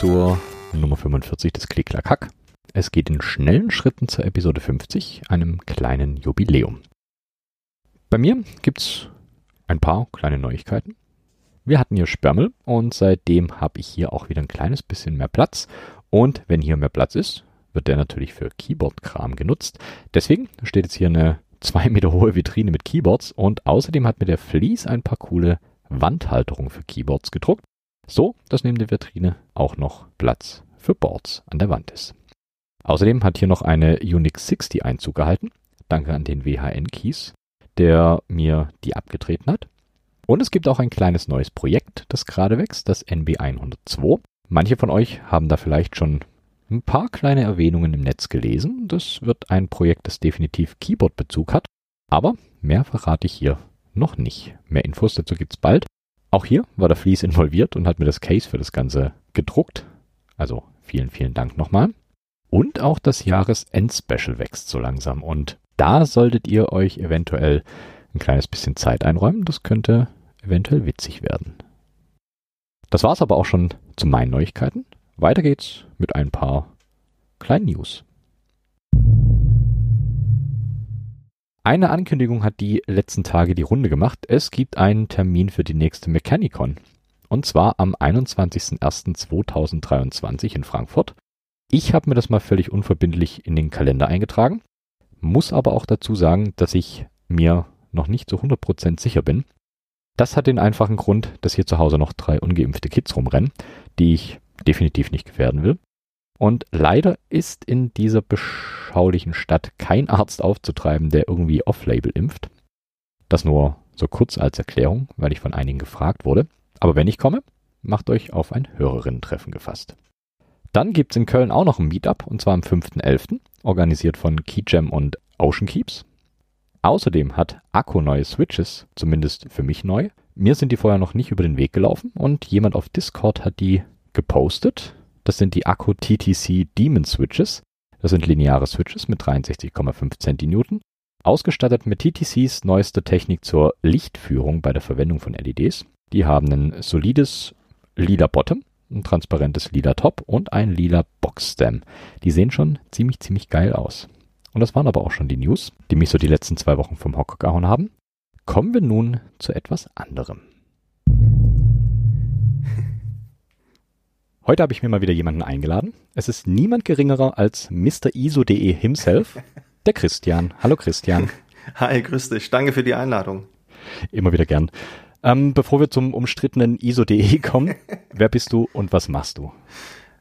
Zur Nummer 45 des Klicklack Es geht in schnellen Schritten zur Episode 50, einem kleinen Jubiläum. Bei mir gibt's ein paar kleine Neuigkeiten. Wir hatten hier Spermel und seitdem habe ich hier auch wieder ein kleines bisschen mehr Platz. Und wenn hier mehr Platz ist, wird der natürlich für Keyboard-Kram genutzt. Deswegen steht jetzt hier eine zwei Meter hohe Vitrine mit Keyboards und außerdem hat mir der Fleece ein paar coole Wandhalterungen für Keyboards gedruckt. So, dass neben der Vitrine auch noch Platz für Boards an der Wand ist. Außerdem hat hier noch eine Unix 60 Einzug gehalten. Danke an den WHN-Keys, der mir die abgetreten hat. Und es gibt auch ein kleines neues Projekt, das gerade wächst, das NB102. Manche von euch haben da vielleicht schon ein paar kleine Erwähnungen im Netz gelesen. Das wird ein Projekt, das definitiv Keyboard-Bezug hat. Aber mehr verrate ich hier noch nicht. Mehr Infos dazu gibt's bald. Auch hier war der Fleece involviert und hat mir das Case für das Ganze gedruckt. Also vielen, vielen Dank nochmal. Und auch das Jahresend-Special wächst so langsam. Und da solltet ihr euch eventuell ein kleines bisschen Zeit einräumen. Das könnte eventuell witzig werden. Das war's aber auch schon zu meinen Neuigkeiten. Weiter geht's mit ein paar kleinen News. Eine Ankündigung hat die letzten Tage die Runde gemacht. Es gibt einen Termin für die nächste Mechanicon. Und zwar am 21.01.2023 in Frankfurt. Ich habe mir das mal völlig unverbindlich in den Kalender eingetragen, muss aber auch dazu sagen, dass ich mir noch nicht zu 100% sicher bin. Das hat den einfachen Grund, dass hier zu Hause noch drei ungeimpfte Kids rumrennen, die ich definitiv nicht gefährden will. Und leider ist in dieser beschaulichen Stadt kein Arzt aufzutreiben, der irgendwie off-label impft. Das nur so kurz als Erklärung, weil ich von einigen gefragt wurde. Aber wenn ich komme, macht euch auf ein Hörerinnen-Treffen gefasst. Dann gibt's in Köln auch noch ein Meetup, und zwar am 5.11., organisiert von Keyjam und Ocean Keeps. Außerdem hat Akku neue Switches, zumindest für mich neu. Mir sind die vorher noch nicht über den Weg gelaufen und jemand auf Discord hat die gepostet. Das sind die Akku TTC Demon Switches. Das sind lineare Switches mit 63,5 Centinewton, ausgestattet mit TTCs neuester Technik zur Lichtführung bei der Verwendung von LEDs. Die haben ein solides lila Bottom, ein transparentes lila Top und ein lila Boxstem. Die sehen schon ziemlich, ziemlich geil aus. Und das waren aber auch schon die News, die mich so die letzten zwei Wochen vom Hocker gehauen haben. Kommen wir nun zu etwas anderem. Heute habe ich mir mal wieder jemanden eingeladen. Es ist niemand geringerer als Mr. ISO.de himself, der Christian. Hallo Christian. Hi, grüß dich. Danke für die Einladung. Immer wieder gern. Ähm, bevor wir zum umstrittenen ISO.de kommen, wer bist du und was machst du?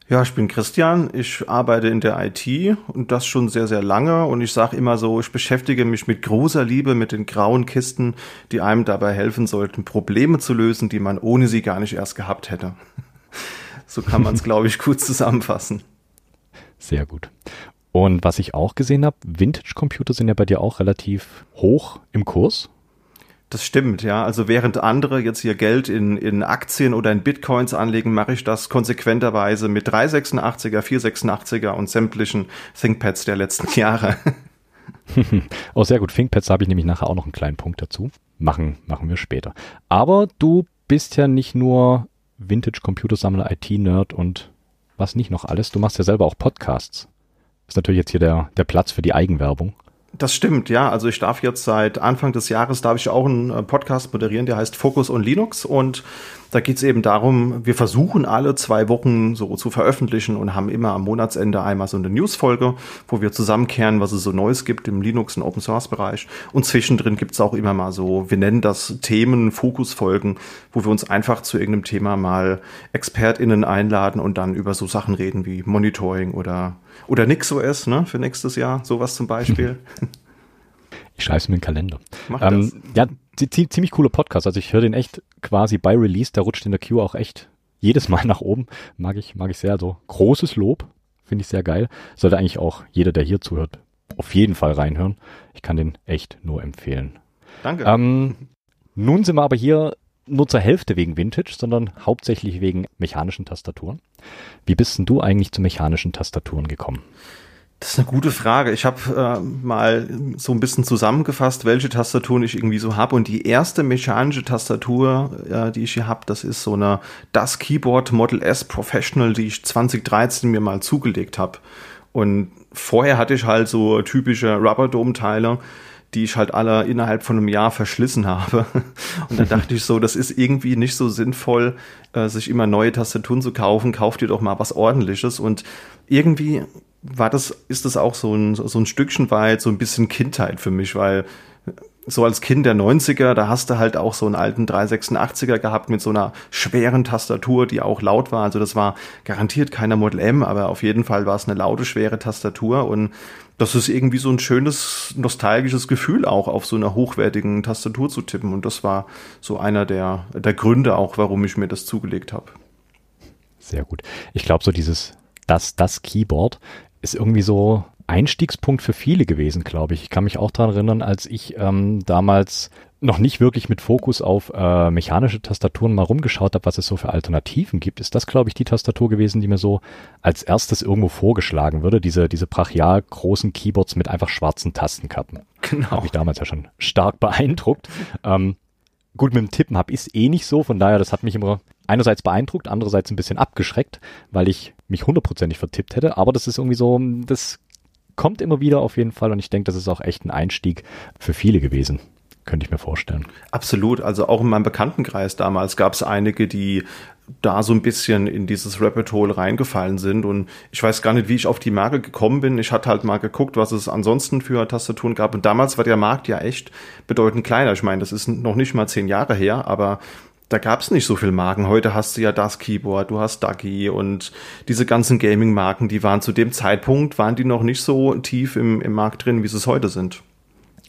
Ja, ich bin Christian, ich arbeite in der IT und das schon sehr, sehr lange und ich sage immer so, ich beschäftige mich mit großer Liebe mit den grauen Kisten, die einem dabei helfen sollten, Probleme zu lösen, die man ohne sie gar nicht erst gehabt hätte. So kann man es, glaube ich, gut zusammenfassen. Sehr gut. Und was ich auch gesehen habe, Vintage-Computer sind ja bei dir auch relativ hoch im Kurs. Das stimmt, ja. Also während andere jetzt ihr Geld in, in Aktien oder in Bitcoins anlegen, mache ich das konsequenterweise mit 386er, 486er und sämtlichen ThinkPads der letzten Jahre. oh, sehr gut. ThinkPads habe ich nämlich nachher auch noch einen kleinen Punkt dazu. Machen, machen wir später. Aber du bist ja nicht nur Vintage-Computersammler, IT-Nerd und was nicht noch alles. Du machst ja selber auch Podcasts. Ist natürlich jetzt hier der, der Platz für die Eigenwerbung. Das stimmt, ja. Also ich darf jetzt seit Anfang des Jahres, darf ich auch einen äh, Podcast moderieren, der heißt Focus on Linux. Und da geht es eben darum, wir versuchen alle zwei Wochen so zu veröffentlichen und haben immer am Monatsende einmal so eine Newsfolge, wo wir zusammenkehren, was es so Neues gibt im Linux- und Open-Source-Bereich. Und zwischendrin gibt es auch immer mal so, wir nennen das Themen, Fokusfolgen, wo wir uns einfach zu irgendeinem Thema mal ExpertInnen einladen und dann über so Sachen reden wie Monitoring oder, oder NixOS, ne, für nächstes Jahr, sowas zum Beispiel. Ich schreibe es mir in den Kalender. Mach ähm, das. Ja, ziemlich cooler Podcast. Also ich höre den echt quasi bei Release, der rutscht in der Queue auch echt jedes Mal nach oben. Mag ich, mag ich sehr. Also großes Lob. Finde ich sehr geil. Sollte eigentlich auch jeder, der hier zuhört, auf jeden Fall reinhören. Ich kann den echt nur empfehlen. Danke. Ähm, nun sind wir aber hier nur zur Hälfte wegen Vintage, sondern hauptsächlich wegen mechanischen Tastaturen. Wie bist denn du eigentlich zu mechanischen Tastaturen gekommen? Das ist eine gute Frage. Ich habe äh, mal so ein bisschen zusammengefasst, welche Tastaturen ich irgendwie so habe. Und die erste mechanische Tastatur, äh, die ich hier habe, das ist so eine Das Keyboard Model S Professional, die ich 2013 mir mal zugelegt habe. Und vorher hatte ich halt so typische Rubber Dome Teile die ich halt alle innerhalb von einem Jahr verschlissen habe. Und dann dachte ich so, das ist irgendwie nicht so sinnvoll, äh, sich immer neue Tastaturen zu kaufen. Kauft ihr doch mal was ordentliches. Und irgendwie war das, ist das auch so ein, so ein Stückchen weit so ein bisschen Kindheit für mich, weil so als Kind der 90er, da hast du halt auch so einen alten 386er gehabt mit so einer schweren Tastatur, die auch laut war. Also das war garantiert keiner Model M, aber auf jeden Fall war es eine laute, schwere Tastatur und das ist irgendwie so ein schönes, nostalgisches Gefühl auch auf so einer hochwertigen Tastatur zu tippen und das war so einer der, der Gründe auch, warum ich mir das zugelegt habe. Sehr gut. Ich glaube, so dieses, das, das Keyboard ist irgendwie so Einstiegspunkt für viele gewesen, glaube ich. Ich kann mich auch daran erinnern, als ich ähm, damals noch nicht wirklich mit Fokus auf äh, mechanische Tastaturen mal rumgeschaut habe, was es so für Alternativen gibt, ist das, glaube ich, die Tastatur gewesen, die mir so als erstes irgendwo vorgeschlagen würde. Diese, diese brachial großen Keyboards mit einfach schwarzen Tastenkappen. Genau. Hat mich damals ja schon stark beeindruckt. Ähm, gut, mit dem Tippen habe ich es eh nicht so, von daher, das hat mich immer einerseits beeindruckt, andererseits ein bisschen abgeschreckt, weil ich mich hundertprozentig vertippt hätte. Aber das ist irgendwie so, das kommt immer wieder auf jeden Fall und ich denke, das ist auch echt ein Einstieg für viele gewesen könnte ich mir vorstellen. Absolut. Also auch in meinem Bekanntenkreis damals gab es einige, die da so ein bisschen in dieses Rabbit Hole reingefallen sind. Und ich weiß gar nicht, wie ich auf die Marke gekommen bin. Ich hatte halt mal geguckt, was es ansonsten für Tastaturen gab. Und damals war der Markt ja echt bedeutend kleiner. Ich meine, das ist noch nicht mal zehn Jahre her, aber da gab es nicht so viel Marken. Heute hast du ja das Keyboard, du hast Ducky und diese ganzen Gaming-Marken, die waren zu dem Zeitpunkt, waren die noch nicht so tief im, im Markt drin, wie sie es heute sind.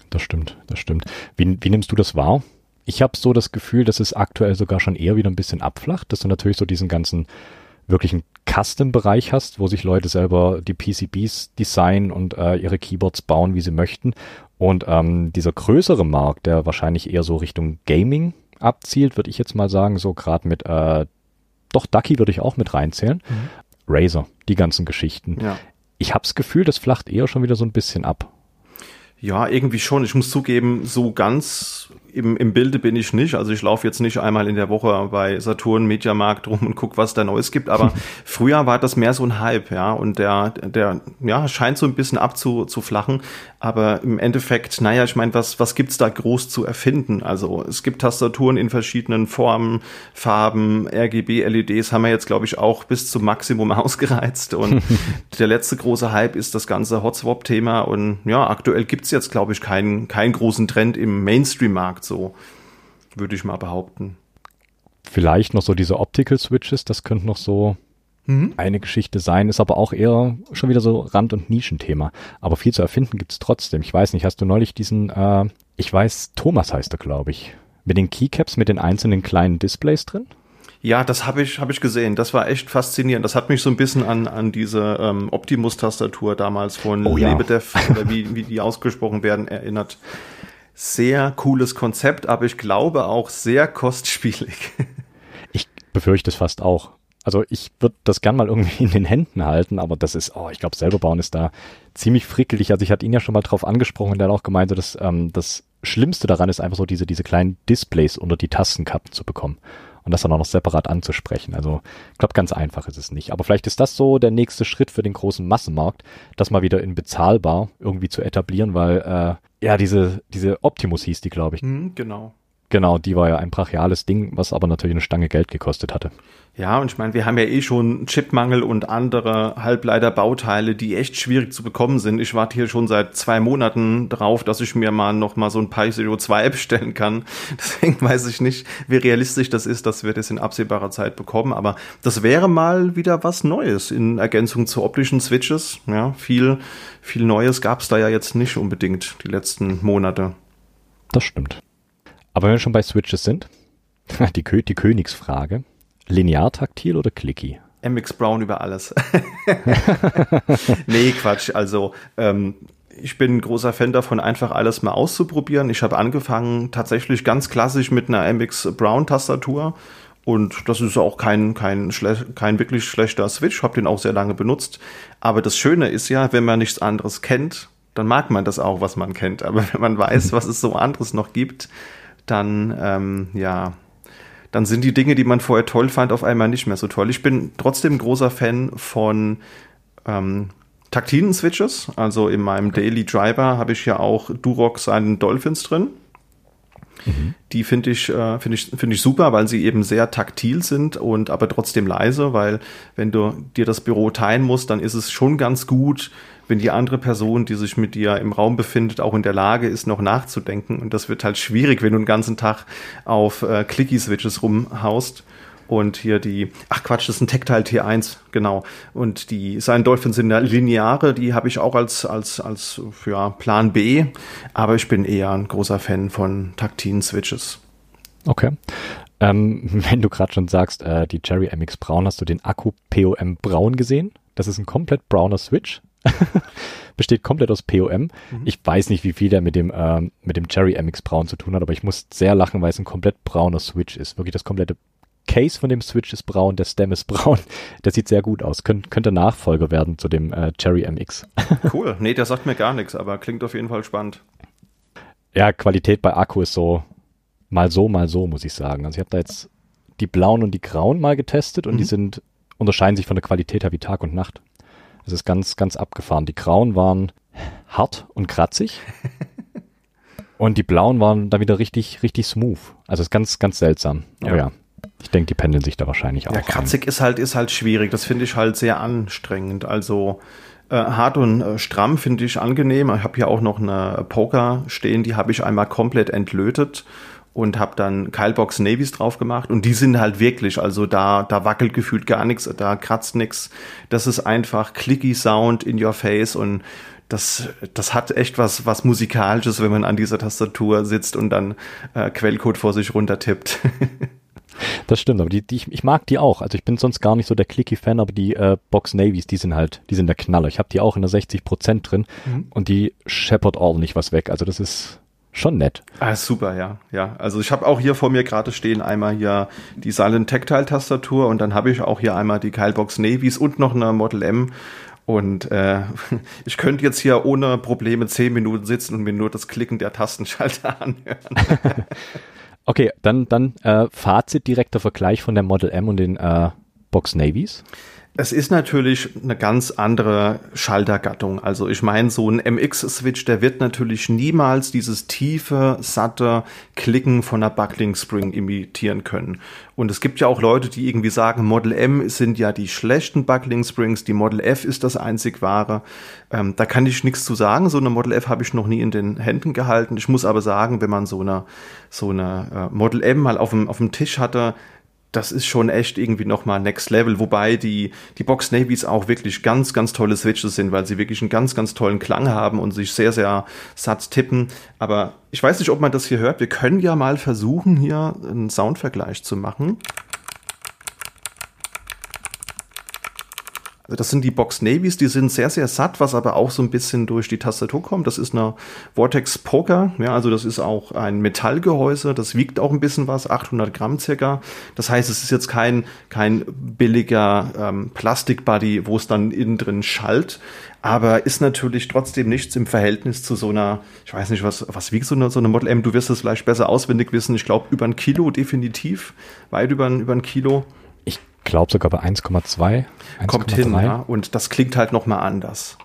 Das stimmt, das stimmt. Wie, wie nimmst du das wahr? Ich habe so das Gefühl, dass es aktuell sogar schon eher wieder ein bisschen abflacht, dass du natürlich so diesen ganzen wirklichen Custom-Bereich hast, wo sich Leute selber die PCBs designen und äh, ihre Keyboards bauen, wie sie möchten. Und ähm, dieser größere Markt, der wahrscheinlich eher so Richtung Gaming abzielt, würde ich jetzt mal sagen, so gerade mit, äh, doch Ducky würde ich auch mit reinzählen. Mhm. Razer, die ganzen Geschichten. Ja. Ich habe das Gefühl, das flacht eher schon wieder so ein bisschen ab. Ja, irgendwie schon. Ich muss zugeben, so ganz im, im Bilde bin ich nicht. Also ich laufe jetzt nicht einmal in der Woche bei Saturn Mediamarkt rum und guck, was da Neues gibt. Aber früher war das mehr so ein Hype, ja. Und der, der, ja, scheint so ein bisschen abzuflachen. Aber im Endeffekt, naja, ich meine, was, was gibt's da groß zu erfinden? Also es gibt Tastaturen in verschiedenen Formen, Farben, RGB, LEDs haben wir jetzt, glaube ich, auch bis zum Maximum ausgereizt. Und der letzte große Hype ist das ganze Hotswap-Thema. Und ja, aktuell gibt's jetzt, glaube ich, keinen, keinen großen Trend im Mainstream-Markt, so würde ich mal behaupten. Vielleicht noch so diese Optical Switches, das könnte noch so mhm. eine Geschichte sein, ist aber auch eher schon wieder so Rand- und Nischenthema. Aber viel zu erfinden gibt's trotzdem. Ich weiß nicht, hast du neulich diesen, äh, ich weiß, Thomas heißt er, glaube ich, mit den Keycaps, mit den einzelnen kleinen Displays drin? Ja, das habe ich, hab ich gesehen. Das war echt faszinierend. Das hat mich so ein bisschen an, an diese ähm, Optimus-Tastatur damals von oh, ja. Lebedev, oder wie, wie die ausgesprochen werden, erinnert. Sehr cooles Konzept, aber ich glaube auch sehr kostspielig. Ich befürchte es fast auch. Also ich würde das gern mal irgendwie in den Händen halten, aber das ist, oh, ich glaube, selber bauen ist da ziemlich frickelig. Also ich hatte ihn ja schon mal drauf angesprochen und der hat auch gemeint, dass ähm, das Schlimmste daran ist einfach so diese, diese kleinen Displays unter die Tastenkappen zu bekommen und das dann auch noch separat anzusprechen. Also ich glaube, ganz einfach ist es nicht. Aber vielleicht ist das so der nächste Schritt für den großen Massenmarkt, das mal wieder in bezahlbar irgendwie zu etablieren, weil äh, ja, diese, diese Optimus hieß die, glaube ich. Mhm, genau. Genau, die war ja ein brachiales Ding, was aber natürlich eine Stange Geld gekostet hatte. Ja, und ich meine, wir haben ja eh schon Chipmangel und andere Halbleiterbauteile, die echt schwierig zu bekommen sind. Ich warte hier schon seit zwei Monaten drauf, dass ich mir mal noch mal so ein Pi Zero 2 bestellen kann. Deswegen weiß ich nicht, wie realistisch das ist, dass wir das in absehbarer Zeit bekommen. Aber das wäre mal wieder was Neues in Ergänzung zu optischen Switches. Ja, viel, viel Neues gab es da ja jetzt nicht unbedingt die letzten Monate. Das stimmt. Aber wenn wir schon bei Switches sind, die, Kö die Königsfrage. Linear taktil oder clicky? MX Brown über alles. nee, Quatsch. Also, ähm, ich bin ein großer Fan davon, einfach alles mal auszuprobieren. Ich habe angefangen tatsächlich ganz klassisch mit einer MX Brown Tastatur Und das ist auch kein, kein, kein wirklich schlechter Switch. Hab den auch sehr lange benutzt. Aber das Schöne ist ja, wenn man nichts anderes kennt, dann mag man das auch, was man kennt. Aber wenn man weiß, was es so anderes noch gibt, dann, ähm, ja, dann sind die Dinge, die man vorher toll fand, auf einmal nicht mehr so toll. Ich bin trotzdem großer Fan von ähm, taktilen Switches. Also in meinem Daily Driver habe ich ja auch Durox seinen Dolphins drin. Mhm. Die finde ich, äh, finde ich, finde ich super, weil sie eben sehr taktil sind und aber trotzdem leise, weil wenn du dir das Büro teilen musst, dann ist es schon ganz gut, wenn die andere Person, die sich mit dir im Raum befindet, auch in der Lage ist, noch nachzudenken. Und das wird halt schwierig, wenn du den ganzen Tag auf äh, Clicky-Switches rumhaust. Und hier die, ach Quatsch, das ist ein Tactile T1, genau. Und die seinen Dolphins sind lineare, die habe ich auch als, als, als für Plan B. Aber ich bin eher ein großer Fan von taktilen Switches. Okay. Ähm, wenn du gerade schon sagst, äh, die Cherry MX Braun, hast du den Akku POM Braun gesehen? Das ist ein komplett brauner Switch. Besteht komplett aus POM. Mhm. Ich weiß nicht, wie viel der mit dem, äh, mit dem Cherry MX Braun zu tun hat, aber ich muss sehr lachen, weil es ein komplett brauner Switch ist. Wirklich das komplette Case von dem Switch ist braun, der Stem ist braun. Der sieht sehr gut aus. Kön könnte Nachfolger werden zu dem äh, Cherry MX. cool. Nee, der sagt mir gar nichts, aber klingt auf jeden Fall spannend. Ja, Qualität bei Akku ist so mal so, mal so, muss ich sagen. Also ich habe da jetzt die blauen und die grauen mal getestet und mhm. die sind, unterscheiden sich von der Qualität her wie Tag und Nacht. Es ist ganz, ganz abgefahren. Die grauen waren hart und kratzig. und die blauen waren dann wieder richtig, richtig smooth. Also es ist ganz, ganz seltsam. Aber ja. Ich denke, die pendeln sich da wahrscheinlich auch. Ja, kratzig ist halt, ist halt schwierig. Das finde ich halt sehr anstrengend. Also äh, hart und äh, stramm finde ich angenehm. Ich habe hier auch noch eine Poker stehen, die habe ich einmal komplett entlötet und habe dann Keilbox Navies drauf gemacht und die sind halt wirklich, also da da wackelt gefühlt gar nichts, da kratzt nichts. Das ist einfach clicky Sound in your face und das, das hat echt was, was musikalisches, wenn man an dieser Tastatur sitzt und dann äh, Quellcode vor sich runter tippt. Das stimmt, aber die, die, ich, ich mag die auch. Also ich bin sonst gar nicht so der Clicky-Fan, aber die äh, Box Navies, die sind halt, die sind der Knaller. Ich habe die auch in der 60% drin mhm. und die scheppert ordentlich was weg. Also das ist schon nett. Ah, super, ja. Ja, also ich habe auch hier vor mir gerade stehen einmal hier die Silent Tactile Tastatur und dann habe ich auch hier einmal die Keilbox Navies und noch eine Model M und äh, ich könnte jetzt hier ohne Probleme zehn Minuten sitzen und mir nur das Klicken der Tastenschalter anhören. okay, dann, dann äh, Fazit, direkter Vergleich von der Model M und den äh, Box Navies. Es ist natürlich eine ganz andere Schaltergattung. Also ich meine, so ein MX-Switch, der wird natürlich niemals dieses tiefe, satte Klicken von einer Buckling Spring imitieren können. Und es gibt ja auch Leute, die irgendwie sagen, Model M sind ja die schlechten Buckling Springs, die Model F ist das einzig wahre. Ähm, da kann ich nichts zu sagen. So eine Model F habe ich noch nie in den Händen gehalten. Ich muss aber sagen, wenn man so eine, so eine äh, Model M mal auf dem, auf dem Tisch hatte, das ist schon echt irgendwie nochmal Next Level, wobei die, die Box Navies auch wirklich ganz, ganz tolle Switches sind, weil sie wirklich einen ganz, ganz tollen Klang haben und sich sehr, sehr satt tippen. Aber ich weiß nicht, ob man das hier hört. Wir können ja mal versuchen, hier einen Soundvergleich zu machen. Das sind die Box Navies, die sind sehr, sehr satt, was aber auch so ein bisschen durch die Tastatur kommt. Das ist eine Vortex Poker, ja, also das ist auch ein Metallgehäuse, das wiegt auch ein bisschen was, 800 Gramm circa. Das heißt, es ist jetzt kein, kein billiger ähm, Plastikbody, wo es dann innen drin schallt, aber ist natürlich trotzdem nichts im Verhältnis zu so einer, ich weiß nicht, was, was wiegt so eine, so eine Model M, du wirst es vielleicht besser auswendig wissen, ich glaube über ein Kilo definitiv, weit über, über ein Kilo glaube sogar bei 1,2. Kommt hin, ja. Und das klingt halt nochmal anders.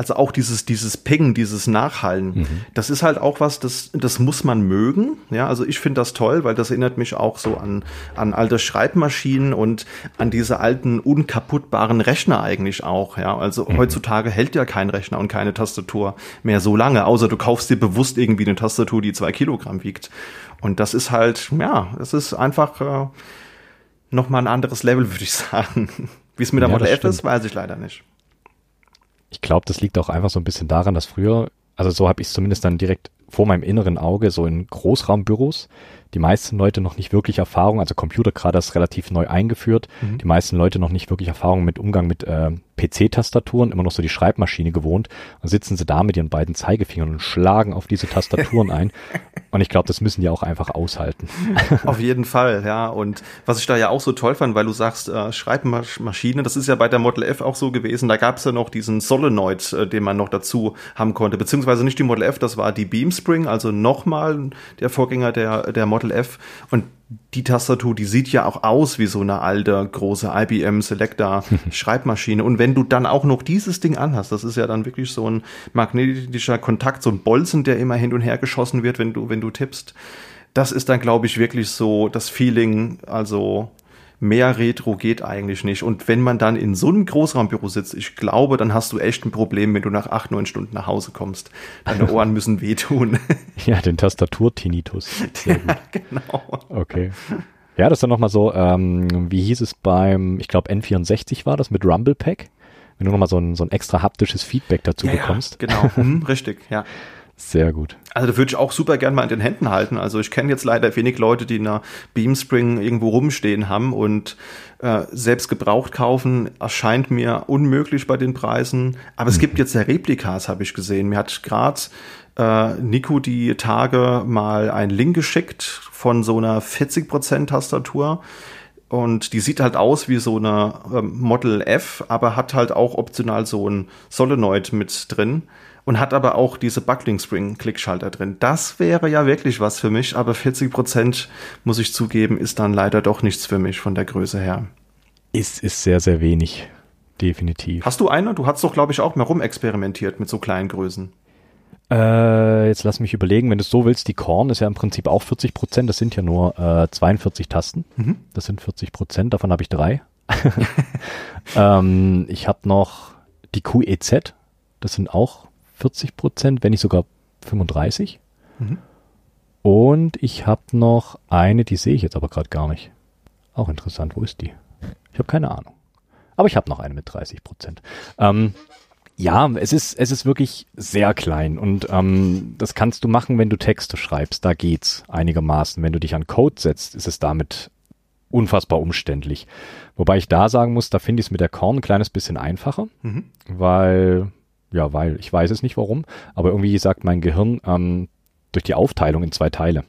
Also auch dieses, dieses Pingen, dieses Nachhallen, mhm. das ist halt auch was, das, das muss man mögen. Ja, also ich finde das toll, weil das erinnert mich auch so an, an alte Schreibmaschinen und an diese alten unkaputtbaren Rechner eigentlich auch. Ja, also mhm. heutzutage hält ja kein Rechner und keine Tastatur mehr so lange, außer du kaufst dir bewusst irgendwie eine Tastatur, die zwei Kilogramm wiegt. Und das ist halt, ja, es ist einfach äh, nochmal ein anderes Level, würde ich sagen. Wie es mit der ja, Model F ist, weiß ich leider nicht. Ich glaube, das liegt auch einfach so ein bisschen daran, dass früher, also so habe ich es zumindest dann direkt vor meinem inneren Auge, so in Großraumbüros, die meisten Leute noch nicht wirklich Erfahrung, also Computer gerade ist relativ neu eingeführt, mhm. die meisten Leute noch nicht wirklich Erfahrung mit Umgang mit äh, PC-Tastaturen, immer noch so die Schreibmaschine gewohnt, und sitzen sie da mit ihren beiden Zeigefingern und schlagen auf diese Tastaturen ein. Und ich glaube, das müssen die auch einfach aushalten. Auf jeden Fall, ja. Und was ich da ja auch so toll fand, weil du sagst, äh, Schreibmaschine, das ist ja bei der Model F auch so gewesen. Da gab es ja noch diesen Solenoid, äh, den man noch dazu haben konnte. Beziehungsweise nicht die Model F, das war die Beamspring, also nochmal der Vorgänger der, der Model F. Und die Tastatur, die sieht ja auch aus wie so eine alte, große IBM Selecta Schreibmaschine. Und wenn du dann auch noch dieses Ding anhast, das ist ja dann wirklich so ein magnetischer Kontakt, so ein Bolzen, der immer hin und her geschossen wird, wenn du, wenn du tippst. Das ist dann, glaube ich, wirklich so das Feeling, also mehr Retro geht eigentlich nicht. Und wenn man dann in so einem Großraumbüro sitzt, ich glaube, dann hast du echt ein Problem, wenn du nach acht, neun Stunden nach Hause kommst. Deine Ohren müssen wehtun. Ja, den Tastatur-Tinnitus. Ja, genau. Okay. Ja, das ist dann nochmal so, ähm, wie hieß es beim, ich glaube N64 war das mit Rumble Pack? Wenn du nochmal so ein, so ein extra haptisches Feedback dazu ja, bekommst. Ja, genau, hm, richtig, ja. Sehr gut. Also da würde ich auch super gern mal in den Händen halten. Also ich kenne jetzt leider wenig Leute, die eine Beamspring irgendwo rumstehen haben und äh, selbst gebraucht kaufen erscheint mir unmöglich bei den Preisen. Aber es hm. gibt jetzt ja Replikas, habe ich gesehen. Mir hat gerade äh, Nico die Tage mal einen Link geschickt von so einer 40% Tastatur. Und die sieht halt aus wie so eine äh, Model F, aber hat halt auch optional so ein Solenoid mit drin und hat aber auch diese Buckling Spring Klickschalter drin. Das wäre ja wirklich was für mich, aber 40 Prozent, muss ich zugeben, ist dann leider doch nichts für mich von der Größe her. Ist, ist sehr, sehr wenig. Definitiv. Hast du eine? Du hast doch, glaube ich, auch mal rumexperimentiert mit so kleinen Größen. Äh, jetzt lass mich überlegen, wenn du es so willst, die Korn ist ja im Prinzip auch 40 Prozent, das sind ja nur äh, 42 Tasten. Mhm. Das sind 40 Prozent, davon habe ich drei. ähm, ich habe noch die QEZ, das sind auch 40 Prozent, wenn nicht sogar 35. Mhm. Und ich habe noch eine, die sehe ich jetzt aber gerade gar nicht. Auch interessant, wo ist die? Ich habe keine Ahnung. Aber ich habe noch eine mit 30 Prozent. Ähm, ja, es ist, es ist wirklich sehr klein und ähm, das kannst du machen, wenn du Texte schreibst. Da geht's einigermaßen. Wenn du dich an Code setzt, ist es damit unfassbar umständlich. Wobei ich da sagen muss, da finde ich es mit der Korn ein kleines bisschen einfacher, mhm. weil ja, weil ich weiß es nicht warum, aber irgendwie sagt mein Gehirn ähm, durch die Aufteilung in zwei Teile,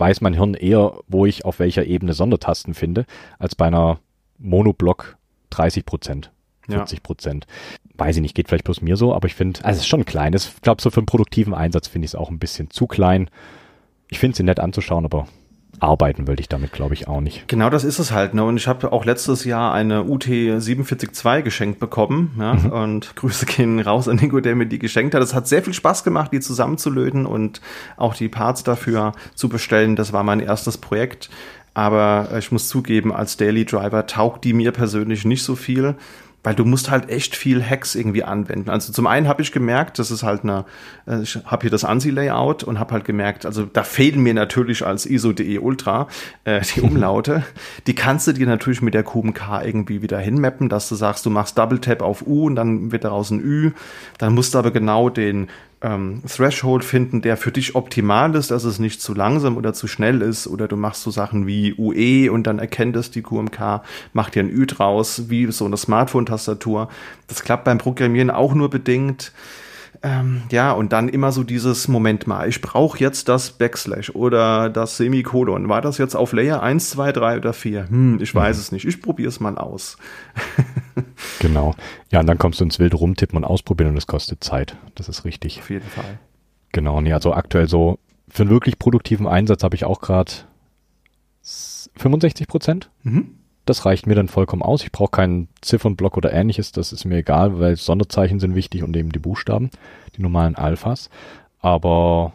weiß mein Hirn eher, wo ich auf welcher Ebene Sondertasten finde, als bei einer Monoblock 30 Prozent, 40 Prozent. Ja. Weiß ich nicht, geht vielleicht bloß mir so, aber ich finde, also es ist schon klein. Ich glaube, so für einen produktiven Einsatz finde ich es auch ein bisschen zu klein. Ich finde sie nett anzuschauen, aber arbeiten würde ich damit, glaube ich, auch nicht. Genau das ist es halt. Ne? Und ich habe auch letztes Jahr eine UT 472 geschenkt bekommen. Ja? Mhm. Und Grüße gehen raus an Nico, der mir die geschenkt hat. Es hat sehr viel Spaß gemacht, die zusammenzulöten und auch die Parts dafür zu bestellen. Das war mein erstes Projekt. Aber ich muss zugeben, als Daily Driver taugt die mir persönlich nicht so viel weil du musst halt echt viel Hacks irgendwie anwenden. Also zum einen habe ich gemerkt, das ist halt eine, äh, ich habe hier das ANSI-Layout und habe halt gemerkt, also da fehlen mir natürlich als ISO.de Ultra äh, die Umlaute. die kannst du dir natürlich mit der QMK irgendwie wieder hinmappen, dass du sagst, du machst Double Tap auf U und dann wird daraus ein Ü. Dann musst du aber genau den ähm, Threshold finden, der für dich optimal ist, dass es nicht zu langsam oder zu schnell ist oder du machst so Sachen wie UE und dann erkennt es die QMK, macht dir ein Ü draus, wie so eine Smartphone-Tastatur. Das klappt beim Programmieren auch nur bedingt. Ähm, ja, und dann immer so dieses Moment mal, ich brauche jetzt das Backslash oder das Semikolon. War das jetzt auf Layer 1, 2, 3 oder 4? Hm, ich weiß mhm. es nicht. Ich probiere es mal aus. genau. Ja, und dann kommst du ins wilde Rumtippen und ausprobieren und es kostet Zeit. Das ist richtig. Auf jeden Fall. Genau, nee, also aktuell so für einen wirklich produktiven Einsatz habe ich auch gerade 65 Prozent. Mhm. Das reicht mir dann vollkommen aus. Ich brauche keinen Ziffernblock oder ähnliches. Das ist mir egal, weil Sonderzeichen sind wichtig und eben die Buchstaben, die normalen Alphas. Aber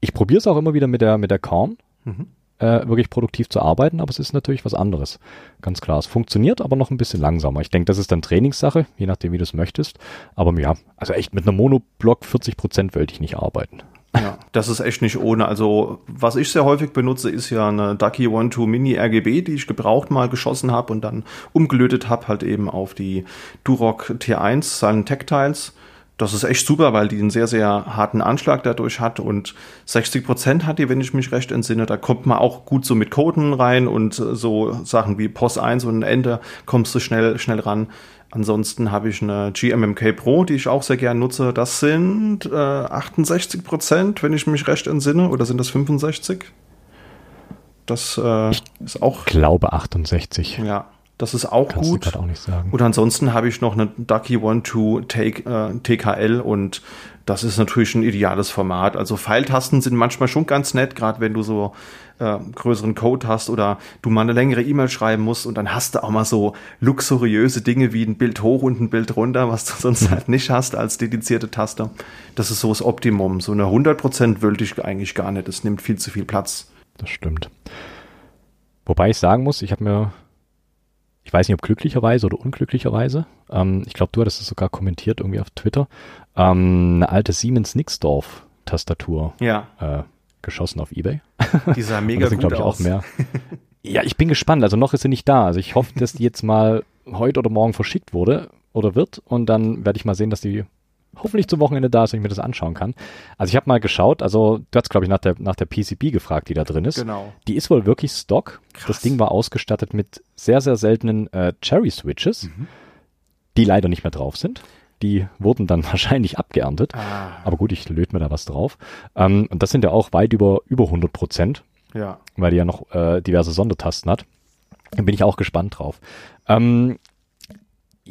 ich probiere es auch immer wieder mit der, mit der Korn, mhm. äh, wirklich produktiv zu arbeiten, aber es ist natürlich was anderes. Ganz klar. Es funktioniert, aber noch ein bisschen langsamer. Ich denke, das ist dann Trainingssache, je nachdem, wie du es möchtest. Aber ja, also echt mit einem Monoblock 40 Prozent wollte ich nicht arbeiten. Das ist echt nicht ohne. Also, was ich sehr häufig benutze, ist ja eine Ducky One-Two Mini RGB, die ich gebraucht mal geschossen habe und dann umgelötet habe, halt eben auf die Duroc T1 Silent Tactiles. das ist echt super, weil die einen sehr, sehr harten Anschlag dadurch hat und 60 Prozent hat die, wenn ich mich recht entsinne. Da kommt man auch gut so mit Coden rein und so Sachen wie POS 1 und Ende kommst du schnell, schnell ran. Ansonsten habe ich eine GMMK Pro, die ich auch sehr gern nutze. Das sind äh, 68 Prozent, wenn ich mich recht entsinne, oder sind das 65? Das äh, ist auch. Ich glaube 68. Ja, das ist auch Kannst gut. Du auch nicht sagen. Und ansonsten habe ich noch eine Ducky One Two Take, äh, TKL und das ist natürlich ein ideales Format. Also Pfeiltasten sind manchmal schon ganz nett, gerade wenn du so äh, größeren Code hast oder du mal eine längere E-Mail schreiben musst und dann hast du auch mal so luxuriöse Dinge wie ein Bild hoch und ein Bild runter, was du sonst halt nicht hast als dedizierte Taste. Das ist so das Optimum. So eine 100% wollte ich eigentlich gar nicht. Das nimmt viel zu viel Platz. Das stimmt. Wobei ich sagen muss, ich habe mir ich weiß nicht, ob glücklicherweise oder unglücklicherweise, ähm, ich glaube, du hattest es sogar kommentiert irgendwie auf Twitter, ähm, eine alte Siemens Nixdorf Tastatur ja. äh, geschossen auf Ebay. Die sah mega sind, gut ich, aus. Auch mehr. ja, ich bin gespannt. Also noch ist sie nicht da. Also ich hoffe, dass die jetzt mal heute oder morgen verschickt wurde oder wird und dann werde ich mal sehen, dass die hoffentlich zum Wochenende da ist und ich mir das anschauen kann. Also ich habe mal geschaut, also du hast glaube ich nach der, nach der PCB gefragt, die da drin ist. Genau. Die ist wohl wirklich Stock. Krass. Das Ding war ausgestattet mit sehr, sehr seltenen äh, Cherry-Switches, Mhm. die leider nicht mehr drauf sind. Die wurden dann wahrscheinlich abgeerntet. Ah, Aber gut, ich löte mir da was drauf. Ähm, und das sind ja auch weit über, über 100 Prozent, ja. weil die ja noch äh, diverse Sondertasten hat. Da bin ich auch gespannt drauf. Ähm,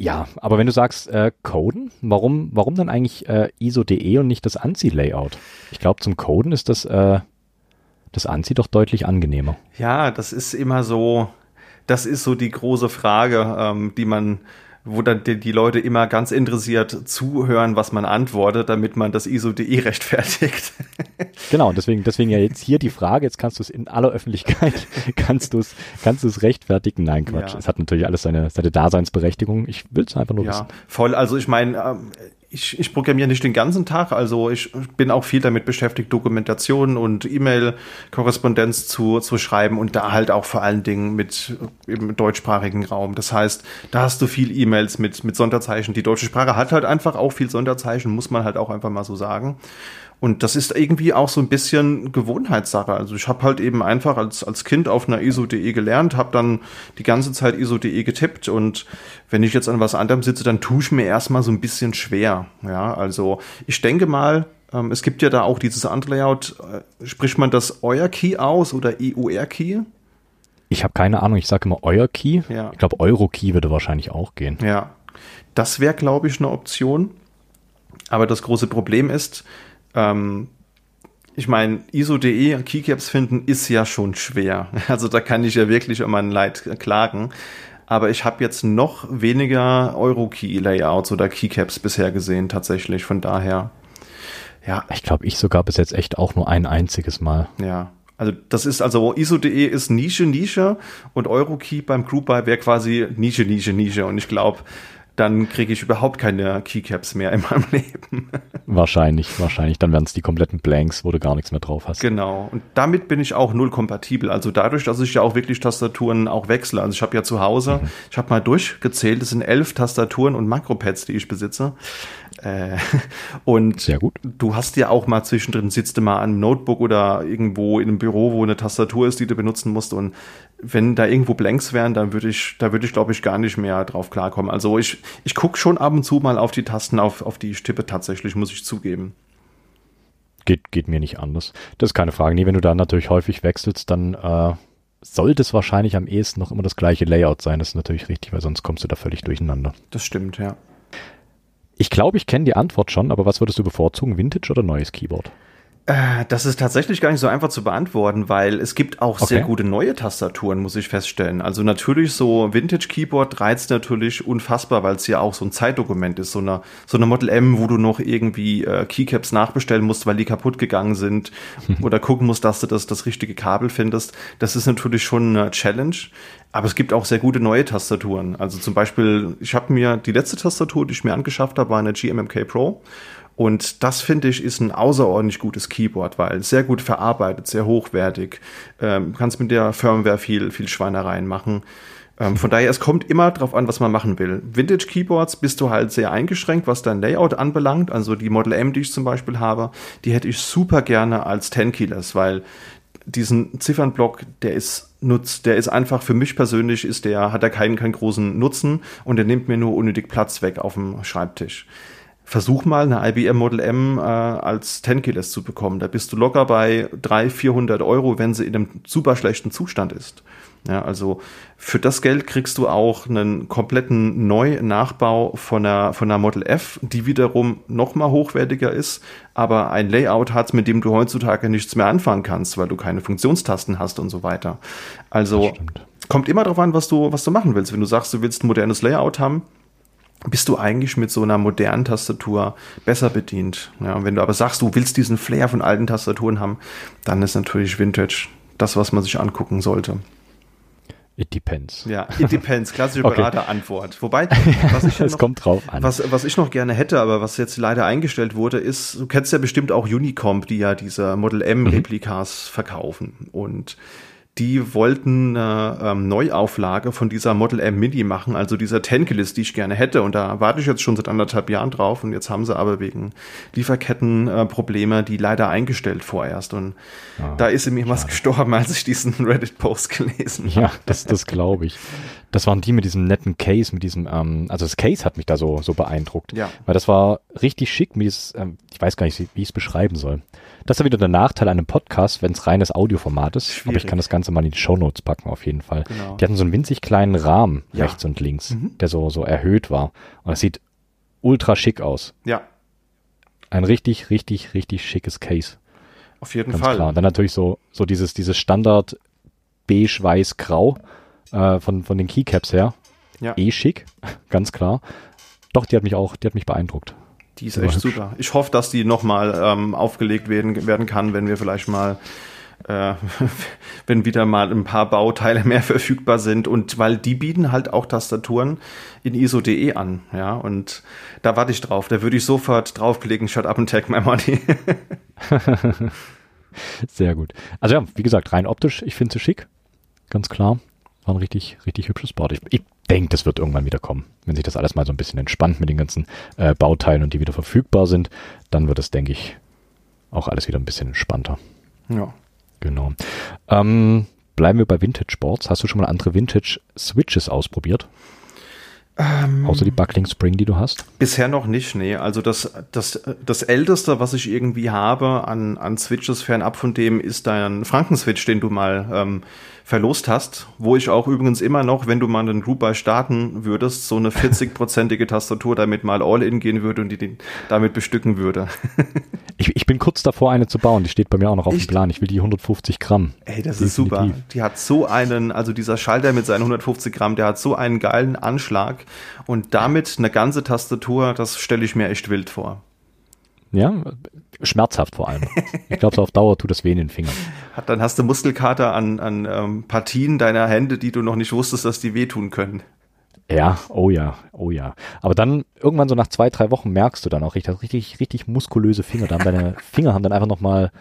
ja, aber wenn du sagst äh, Coden, warum, warum dann eigentlich äh, ISO.de und nicht das ANSI-Layout? Ich glaube, zum Coden ist das, äh, das ANSI doch deutlich angenehmer. Ja, das ist immer so, das ist so die große Frage, ähm, die man, wo dann die, die Leute immer ganz interessiert zuhören, was man antwortet, damit man das ISO.de rechtfertigt. Genau, deswegen, deswegen ja jetzt hier die Frage, jetzt kannst du es in aller Öffentlichkeit, kannst du es, kannst du es rechtfertigen? Nein, Quatsch. Ja. Es hat natürlich alles seine, seine Daseinsberechtigung. Ich will es einfach nur Ja, wissen. voll. Also ich meine, ähm, ich, ich programmiere nicht den ganzen Tag, also ich bin auch viel damit beschäftigt, Dokumentation und E-Mail-Korrespondenz zu, zu schreiben und da halt auch vor allen Dingen mit im deutschsprachigen Raum. Das heißt, da hast du viel E-Mails mit, mit Sonderzeichen. Die deutsche Sprache hat halt einfach auch viel Sonderzeichen, muss man halt auch einfach mal so sagen. Und das ist irgendwie auch so ein bisschen Gewohnheitssache. Also ich habe halt eben einfach als, als Kind auf einer ISO.de gelernt, habe dann die ganze Zeit ISO.de getippt und wenn ich jetzt an was anderem sitze, dann tue ich mir erstmal so ein bisschen schwer. Ja, also ich denke mal, ähm, es gibt ja da auch dieses andere Layout, äh, spricht man das euer Key aus oder EUR Key? Ich habe keine Ahnung, ich sage immer euer Key. Ja. Ich glaube, Euro-Key würde wahrscheinlich auch gehen. Ja, das wäre, glaube ich, eine Option. Aber das große Problem ist, ähm, ich meine, ISO.de Keycaps finden ist ja schon schwer. Also da kann ich ja wirklich um mein Leid klagen. Aber ich habe jetzt noch weniger Euro-Key-Layouts oder Keycaps bisher gesehen, tatsächlich. Von daher, ja, Ich glaube, ich sogar bis jetzt echt auch nur ein einziges Mal. ja. Also das ist also ISO.de ist Nische, Nische und Eurokey beim Group-Buy wäre quasi Nische, Nische, Nische. Und ich glaube, dann kriege ich überhaupt keine Keycaps mehr in meinem Leben. Wahrscheinlich, wahrscheinlich. Dann wären es die kompletten Blanks, wo du gar nichts mehr drauf hast. Genau. Und damit bin ich auch null kompatibel. Also dadurch, dass ich ja auch wirklich Tastaturen auch wechsle. Also ich habe ja zu Hause, ich habe mal durchgezählt, es sind elf Tastaturen und Makropads, die ich besitze. Äh, und Sehr gut. du hast ja auch mal zwischendrin, sitzt du mal an einem Notebook oder irgendwo in einem Büro, wo eine Tastatur ist, die du benutzen musst. Und wenn da irgendwo Blanks wären, dann würde ich, da würde ich, glaube ich, gar nicht mehr drauf klarkommen. Also ich, ich gucke schon ab und zu mal auf die Tasten, auf, auf die ich tippe tatsächlich, muss ich zugeben. Geht, geht mir nicht anders. Das ist keine Frage. Nee, wenn du dann natürlich häufig wechselst, dann äh, sollte es wahrscheinlich am ehesten noch immer das gleiche Layout sein. Das ist natürlich richtig, weil sonst kommst du da völlig durcheinander. Das stimmt, ja. Ich glaube, ich kenne die Antwort schon, aber was würdest du bevorzugen? Vintage oder neues Keyboard? Äh, Das ist tatsächlich gar nicht so einfach zu beantworten, weil es gibt auch sehr Okay. gute neue Tastaturen, muss ich feststellen. Also natürlich so Vintage Keyboard reizt natürlich unfassbar, weil es ja auch so ein Zeitdokument ist, so eine so eine Model M, wo du noch irgendwie äh, Keycaps nachbestellen musst, weil die kaputt gegangen sind oder gucken musst, dass du das das richtige Kabel findest. Das ist natürlich schon eine Challenge. Aber es gibt auch sehr gute neue Tastaturen. Also zum Beispiel, ich habe mir die letzte Tastatur, die ich mir angeschafft habe, war eine GMMK Pro. Und das finde ich ist ein außerordentlich gutes Keyboard, weil sehr gut verarbeitet, sehr hochwertig. Ähm, kannst mit der Firmware viel, viel Schweinereien machen. Ähm, von daher, es kommt immer drauf an, was man machen will. Vintage Keyboards bist du halt sehr eingeschränkt, was dein Layout anbelangt. Also die Model M, die ich zum Beispiel habe, die hätte ich super gerne als 10 Keyless, weil diesen Ziffernblock, der ist nutzt, der ist einfach für mich persönlich ist der, hat er keinen, keinen großen Nutzen und der nimmt mir nur unnötig Platz weg auf dem Schreibtisch. Versuch mal eine IBM Model M äh, als 10 Keyless zu bekommen. Da bist du locker bei 300, 400 Euro, wenn sie in einem super schlechten Zustand ist. Ja, also für das Geld kriegst du auch einen kompletten Neu-Nachbau von einer, von einer Model F, die wiederum noch mal hochwertiger ist, aber ein Layout hat, mit dem du heutzutage nichts mehr anfangen kannst, weil du keine Funktionstasten hast und so weiter. Also kommt immer darauf an, was du, was du machen willst. Wenn du sagst, du willst ein modernes Layout haben, bist du eigentlich mit so einer modernen Tastatur besser bedient. Ja, und wenn du aber sagst, du willst diesen Flair von alten Tastaturen haben, dann ist natürlich Vintage das, was man sich angucken sollte. It depends. Ja, it depends. Klassische okay. Beraterantwort. Wobei, was ich es noch, kommt drauf an. Was, was ich noch gerne hätte, aber was jetzt leider eingestellt wurde, ist, du kennst ja bestimmt auch Unicomp, die ja diese Model M Replikas mhm. verkaufen. Und die wollten eine ähm, Neuauflage von dieser Model M Mini machen, also dieser Tankelist, die ich gerne hätte. Und da warte ich jetzt schon seit anderthalb Jahren drauf. Und jetzt haben sie aber wegen Lieferkettenprobleme äh, die leider eingestellt vorerst. Und ah, da ist in mir was gestorben, als ich diesen Reddit-Post gelesen habe. Ja, das, das glaube ich. Das waren die mit diesem netten Case, mit diesem, ähm, also das Case hat mich da so, so beeindruckt. Ja. Weil das war richtig schick, mit dieses, ähm, ich weiß gar nicht, wie ich es beschreiben soll. Das ist ja wieder der Nachteil an einem Podcast, wenn es reines Audioformat ist. Schwierig. Aber ich kann das Ganze mal in die Show Notes packen, auf jeden Fall. Genau. Die hatten so einen winzig kleinen Rahmen ja. rechts und links, mhm. der so, so erhöht war. Und das sieht ultra schick aus. Ja. Ein richtig, richtig, richtig schickes Case. Auf jeden Ganz Fall. Klar. Und dann natürlich so, so dieses, dieses Standard beige, weiß, grau äh, von, von den Keycaps her. Ja. Eh schick, ganz klar. Doch, die hat mich auch, die hat mich beeindruckt. Die ist echt super. Ich hoffe, dass die nochmal ähm, aufgelegt werden, werden kann, wenn wir vielleicht mal äh, wenn wieder mal ein paar Bauteile mehr verfügbar sind und weil die bieten halt auch Tastaturen in ISO.de an, ja, und da warte ich drauf, da würde ich sofort draufklicken, shut up and take my money. Sehr gut. Also ja, wie gesagt, rein optisch, ich finde sie schick, ganz klar. War ein richtig, richtig hübsches Board. Ich, ich denke, das wird irgendwann wieder kommen. Wenn sich das alles mal so ein bisschen entspannt mit den ganzen äh, Bauteilen und die wieder verfügbar sind, dann wird es, denke ich, auch alles wieder ein bisschen entspannter. Ja. Genau. Ähm, bleiben wir bei Vintage Boards. Hast du schon mal andere Vintage Switches ausprobiert? Ähm, Außer die Buckling Spring, die du hast? Bisher noch nicht, nee. Also das, das, das älteste, was ich irgendwie habe an, an Switches fernab von dem, ist dein Franken-Switch, den du mal ähm, verlost hast, wo ich auch übrigens immer noch, wenn du mal einen Group Buy starten würdest, so eine 40-prozentige Tastatur damit mal All-In gehen würde und die den damit bestücken würde. ich, ich bin kurz davor, eine zu bauen. Die steht bei mir auch noch auf Echt? dem Plan. Ich will die 150 Gramm. Ey, das Definitiv. ist super. Die hat so einen, also dieser Schalter mit seinen 150 Gramm, der hat so einen geilen Anschlag und damit eine ganze Tastatur, das stelle ich mir echt wild vor. Ja, schmerzhaft vor allem. Ich glaube, so auf Dauer tut das weh in den Fingern. Dann hast du Muskelkater an, an ähm, Partien deiner Hände, die du noch nicht wusstest, dass die wehtun können. Ja, oh ja, oh ja. Aber dann irgendwann so nach zwei, drei Wochen merkst du dann auch richtig, richtig, richtig muskulöse Finger. Da haben deine Finger haben dann einfach nochmal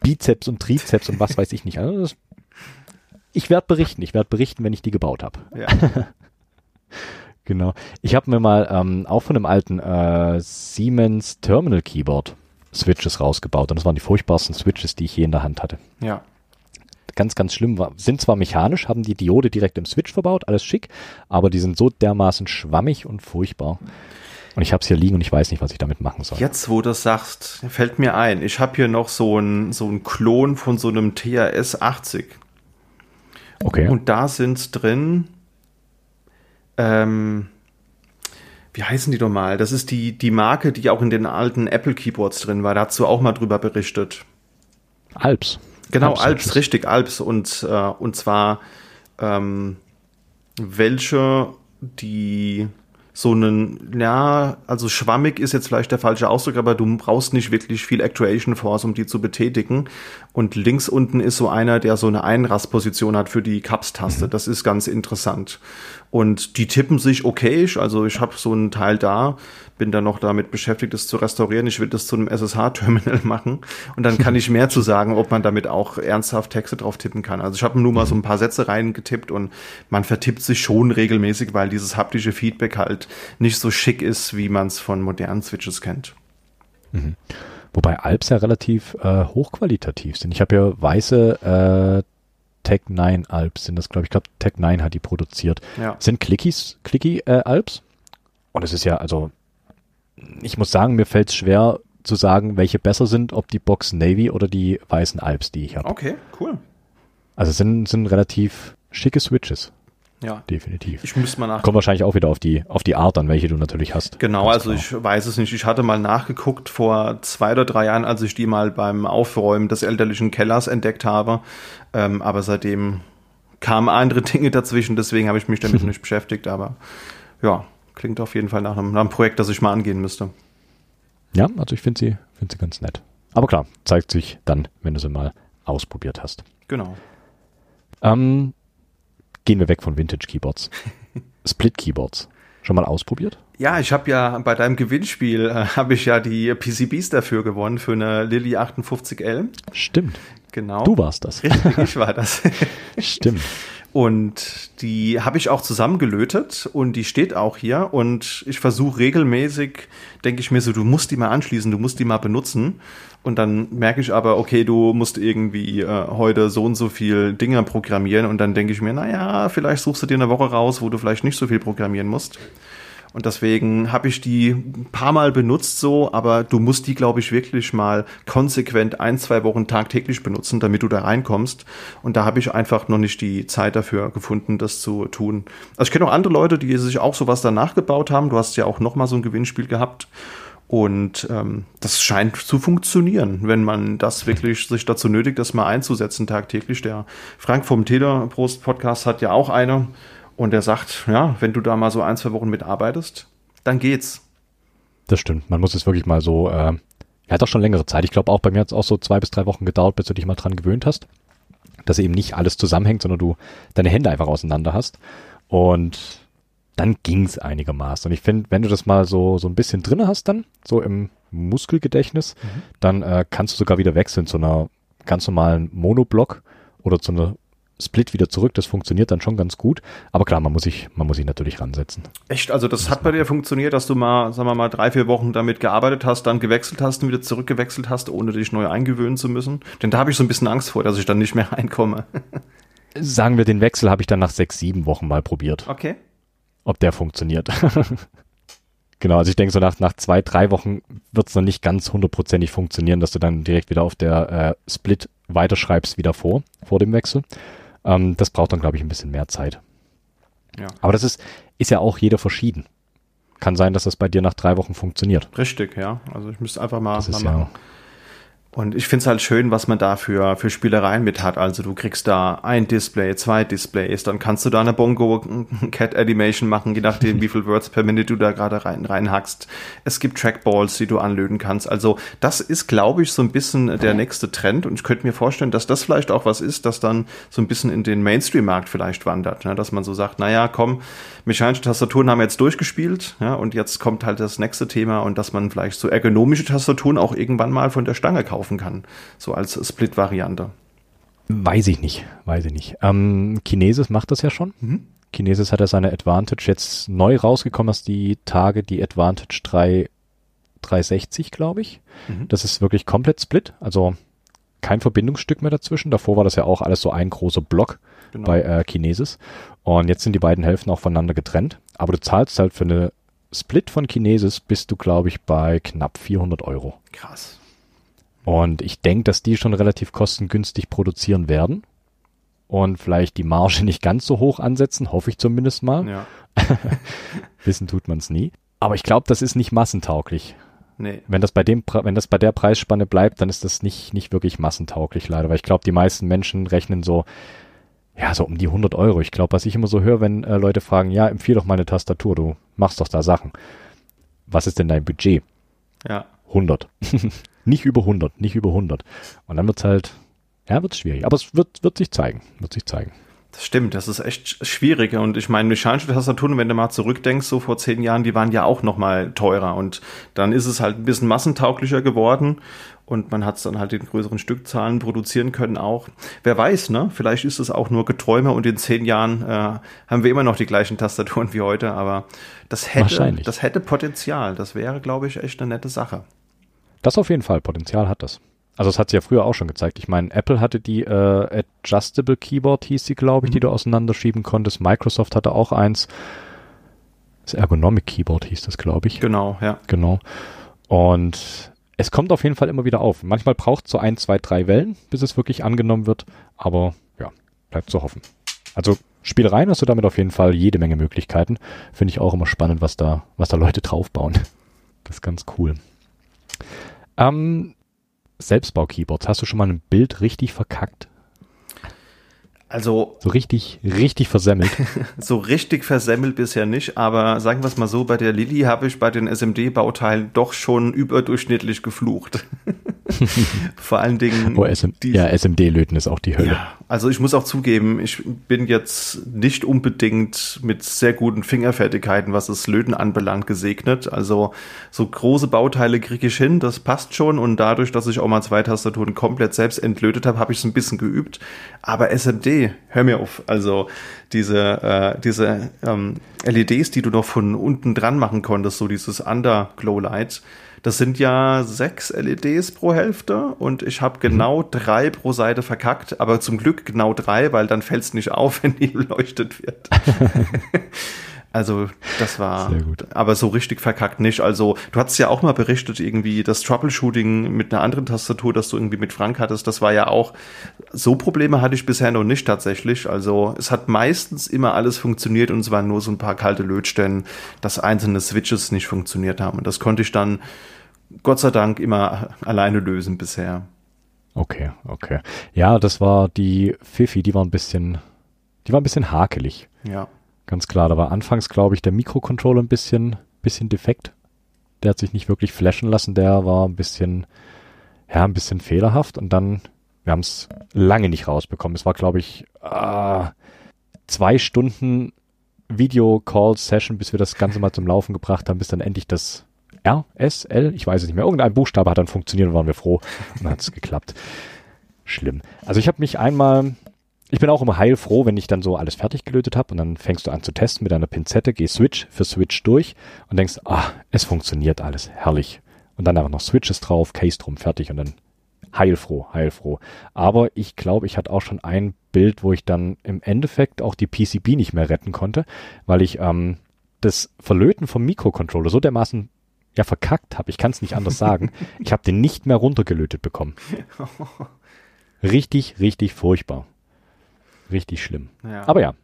Bizeps und Trizeps und was weiß ich nicht. Also das, ich werde berichten. Ich werde berichten, wenn ich die gebaut habe. Ja. Genau. Ich habe mir mal ähm, auch von einem alten äh, Siemens Terminal Keyboard Switches rausgebaut und das waren die furchtbarsten Switches, die ich je in der Hand hatte. Ja. Ganz, ganz schlimm war. Sind zwar mechanisch, haben die Diode direkt im Switch verbaut, alles schick, aber die sind so dermaßen schwammig und furchtbar. Und ich habe es hier liegen und ich weiß nicht, was ich damit machen soll. Jetzt, wo du das sagst, fällt mir ein, ich habe hier noch so ein so ein Klon von so einem TRS 80. Okay. Und da sind drin ähm, wie heißen die nochmal? Das ist die, die Marke, die auch in den alten Apple Keyboards drin war. Da hast du auch mal drüber berichtet. Alps. Genau, Alps, Alps richtig, Alps. Und, äh, und zwar ähm, welche, die so einen, ja, also schwammig ist jetzt vielleicht der falsche Ausdruck, aber du brauchst nicht wirklich viel Actuation Force, um die zu betätigen. Und links unten ist so einer, der so eine Einrastposition hat für die Caps-Taste. Das ist ganz interessant. Und die tippen sich okayisch. Also ich habe so einen Teil da, bin dann noch damit beschäftigt, das zu restaurieren. Ich will das zu einem SSH-Terminal machen. Und dann kann ich mehr zu sagen, ob man damit auch ernsthaft Texte drauf tippen kann. Also ich habe nur mal so ein paar Sätze reingetippt und man vertippt sich schon regelmäßig, weil dieses haptische Feedback halt nicht so schick ist, wie man es von modernen Switches kennt. Mhm. Wobei Alps ja relativ äh, hochqualitativ sind. Ich habe ja weiße äh, Tech 9 Alps sind das, glaube ich. Ich glaube, Tech 9 hat die produziert. Ja. Sind Clickies, Clicky äh, Alps. Und es ist ja, also, ich muss sagen, mir fällt es schwer zu sagen, welche besser sind, ob die Box Navy oder die weißen Alps, die ich habe. Okay, cool. Also es sind, sind relativ schicke Switches. Ja. Definitiv. Ich müsste mal nach. Kommt wahrscheinlich auch wieder auf die, auf die Art an, welche du natürlich hast. Genau, also ich weiß es nicht. Ich hatte mal nachgeguckt vor zwei oder drei Jahren, als ich die mal beim Aufräumen des elterlichen Kellers entdeckt habe. Ähm, aber seitdem kamen andere Dinge dazwischen, deswegen habe ich mich damit nicht beschäftigt. Aber ja, klingt auf jeden Fall nach einem, nach einem Projekt, das ich mal angehen müsste. Ja, also ich finde sie, finde sie ganz nett. Aber klar, zeigt sich dann, wenn du sie mal ausprobiert hast. Genau. Ähm, gehen wir weg von Vintage Keyboards. Split Keyboards. Schon mal ausprobiert? Ja, ich habe ja bei deinem Gewinnspiel äh, habe ich ja die PCBs dafür gewonnen für eine Lilly 58L. Stimmt. Genau. Du warst das. Richtig, ich war das. Stimmt. Und die habe ich auch zusammengelötet und die steht auch hier. Und ich versuche regelmäßig, denke ich mir so, du musst die mal anschließen, du musst die mal benutzen. Und dann merke ich aber, okay, du musst irgendwie äh, heute so und so viel Dinge programmieren. Und dann denke ich mir, naja, vielleicht suchst du dir eine Woche raus, wo du vielleicht nicht so viel programmieren musst. Und deswegen habe ich die ein paar Mal benutzt so, aber du musst die, glaube ich, wirklich mal konsequent ein, zwei Wochen tagtäglich benutzen, damit du da reinkommst. Und da habe ich einfach noch nicht die Zeit dafür gefunden, das zu tun. Also ich kenne auch andere Leute, die sich auch sowas danach gebaut haben. Du hast ja auch noch mal so ein Gewinnspiel gehabt. Und ähm, das scheint zu funktionieren, wenn man das wirklich sich dazu nötigt, das mal einzusetzen tagtäglich. Der Frank vom Teleprost Podcast hat ja auch eine. Und er sagt, ja, wenn du da mal so ein, zwei Wochen mitarbeitest, dann geht's. Das stimmt. Man muss es wirklich mal so, äh, er hat auch schon längere Zeit. Ich glaube auch bei mir hat es auch so zwei bis drei Wochen gedauert, bis du dich mal dran gewöhnt hast. Dass eben nicht alles zusammenhängt, sondern du deine Hände einfach auseinander hast. Und dann ging's einigermaßen. Und ich finde, wenn du das mal so, so ein bisschen drinne hast dann, so im Muskelgedächtnis, mhm. dann äh, kannst du sogar wieder wechseln zu einer ganz normalen Monoblock oder zu einer Split wieder zurück. Das funktioniert dann schon ganz gut. Aber klar, man muss sich, man muss sich natürlich ransetzen. Echt? Also das, das hat bei dir funktioniert, dass du mal, sagen wir mal, drei, vier Wochen damit gearbeitet hast, dann gewechselt hast und wieder zurückgewechselt hast, ohne dich neu eingewöhnen zu müssen? Denn da habe ich so ein bisschen Angst vor, dass ich dann nicht mehr reinkomme. Sagen wir, den Wechsel habe ich dann nach sechs, sieben Wochen mal probiert. Okay. Ob der funktioniert. Genau, also ich denke so nach, nach zwei, drei Wochen wird es noch nicht ganz hundertprozentig funktionieren, dass du dann direkt wieder auf der äh, Split weiterschreibst wieder vor, vor dem Wechsel. Ähm, das braucht dann, glaube ich, ein bisschen mehr Zeit. Ja. Aber das ist, ist ja auch jeder verschieden. Kann sein, dass das bei dir nach drei Wochen funktioniert. Richtig, ja. Also ich müsste einfach mal, das mal ist machen. ja, Und ich finde es halt schön, was man da für, für Spielereien mit hat. Also du kriegst da ein Display, zwei Displays, dann kannst du da eine Bongo Cat Animation machen, je nachdem, wie viel Words per Minute du da gerade rein, reinhackst. Es gibt Trackballs, die du anlöten kannst. Also das ist, glaube ich, so ein bisschen der nächste Trend. Und ich könnte mir vorstellen, dass das vielleicht auch was ist, das dann so ein bisschen in den Mainstream-Markt vielleicht wandert. Ne? Dass man so sagt, naja, komm, mechanische Tastaturen haben wir jetzt durchgespielt, ja, und jetzt kommt halt das nächste Thema und dass man vielleicht so ergonomische Tastaturen auch irgendwann mal von der Stange kaufen kann. So als Split-Variante. weiß ich nicht, weiß ich nicht. Ähm, Kinesis macht das ja schon. Mhm. Kinesis hat ja seine Advantage jetzt neu rausgekommen, dass die Tage die Advantage 3, 360, glaube ich. Mhm. Das ist wirklich komplett Split, also kein Verbindungsstück mehr dazwischen. Davor war das ja auch alles so ein großer Block Genau. bei äh, Kinesis. Und jetzt sind die beiden Hälften auch voneinander getrennt. Aber du zahlst halt für eine Split von Kinesis bist du, glaube ich, bei knapp 400 Euro. Krass. Und ich denke, dass die schon relativ kostengünstig produzieren werden. Und vielleicht die Marge nicht ganz so hoch ansetzen, hoffe ich zumindest mal. Ja. Wissen tut man es nie. Aber ich glaube, das ist nicht massentauglich. Nee. Wenn das bei dem, wenn das bei der Preisspanne bleibt, dann ist das nicht, nicht wirklich massentauglich leider, weil ich glaube, die meisten Menschen rechnen so ja, so um die 100 Euro. Ich glaube, was ich immer so höre, wenn äh, Leute fragen, ja, empfehle doch meine Tastatur, du machst doch da Sachen. Was ist denn dein Budget? Ja. 100. nicht über 100, nicht über 100. Und dann wird's halt, ja, wird's schwierig. Aber es wird, wird sich zeigen, wird sich zeigen. Das stimmt, das ist echt schwierig. Und ich meine, mechanische Tastaturen, wenn du mal zurückdenkst, so vor zehn Jahren, die waren ja auch noch mal teurer. Und dann ist es halt ein bisschen massentauglicher geworden. Und man hat es dann halt in größeren Stückzahlen produzieren können auch. Wer weiß, ne? Vielleicht ist es auch nur Geträume und in zehn Jahren äh, haben wir immer noch die gleichen Tastaturen wie heute. Aber das hätte, das hätte Potenzial. Das wäre, glaube ich, echt eine nette Sache. Das auf jeden Fall. Potenzial hat das. Also das hat sie ja früher auch schon gezeigt. Ich meine, Apple hatte die äh, Adjustable Keyboard, hieß sie, glaube ich, mhm. die du auseinanderschieben konntest. Microsoft hatte auch eins. Das Ergonomic Keyboard hieß das, glaube ich. Genau, ja. Genau. Und es kommt auf jeden Fall immer wieder auf. Manchmal braucht es so ein, zwei, drei Wellen, bis es wirklich angenommen wird. Aber ja, bleibt zu hoffen. Also Spielereien hast du damit auf jeden Fall jede Menge Möglichkeiten. Finde ich auch immer spannend, was da, was da Leute draufbauen. Das ist ganz cool. Ähm, Selbstbau-Keyboards. Hast du schon mal ein Bild richtig verkackt? Also. So richtig, richtig versemmelt. so richtig versemmelt bisher nicht, aber sagen wir es mal so, bei der Lilly habe ich bei den SMD-Bauteilen doch schon überdurchschnittlich geflucht. Vor allen Dingen. Oh, SM ja, SMD-Löten ist auch die Hölle. Ja, also ich muss auch zugeben, ich bin jetzt nicht unbedingt mit sehr guten Fingerfertigkeiten, was das Löten anbelangt, gesegnet. Also so große Bauteile kriege ich hin, das passt schon. Und dadurch, dass ich auch mal zwei Tastaturen komplett selbst entlötet habe, habe ich es ein bisschen geübt. Aber SMD, hör mir auf. Also diese, äh, diese ähm, LEDs, die du noch von unten dran machen konntest, so dieses Underglow Light, das sind ja sechs LEDs pro Hälfte und ich habe genau mhm. drei pro Seite verkackt, aber zum Glück genau drei, weil dann fällt es nicht auf, wenn die beleuchtet wird. Also das war, aber so richtig verkackt nicht. Also du hattest ja auch mal berichtet, irgendwie das Troubleshooting mit einer anderen Tastatur, das du irgendwie mit Frank hattest, das war ja auch, so Probleme hatte ich bisher noch nicht tatsächlich. Also es hat meistens immer alles funktioniert und es waren nur so ein paar kalte Lötstellen, dass einzelne Switches nicht funktioniert haben. Und das konnte ich dann Gott sei Dank immer alleine lösen bisher. Okay, okay. Ja, das war die Fifi, die war ein bisschen, die war ein bisschen hakelig. Ja. Ganz klar, da war anfangs, glaube ich, der Mikrocontroller ein bisschen, bisschen defekt. Der hat sich nicht wirklich flashen lassen, der war ein bisschen, ja, ein bisschen fehlerhaft und dann, wir haben es lange nicht rausbekommen. Es war, glaube ich, äh, zwei Stunden Video-Call-Session, bis wir das Ganze mal zum Laufen gebracht haben, bis dann endlich das R, S, L, ich weiß es nicht mehr. Irgendein Buchstabe hat dann funktioniert und waren wir froh und dann hat es geklappt. Schlimm. Also ich habe mich einmal ich bin auch immer heilfroh, wenn ich dann so alles fertig gelötet habe und dann fängst du an zu testen mit einer Pinzette, geh Switch für Switch durch und denkst, ah, es funktioniert alles, herrlich. Und dann einfach noch Switches drauf, Case drum, fertig und dann heilfroh, heilfroh. Aber ich glaube, ich hatte auch schon ein Bild, wo ich dann im Endeffekt auch die PCB nicht mehr retten konnte, weil ich ähm, das Verlöten vom Mikrocontroller so dermaßen ja verkackt habe, ich kann es nicht anders sagen. Ich habe den nicht mehr runtergelötet bekommen. Richtig, richtig furchtbar. Richtig schlimm. Ja. Aber ja.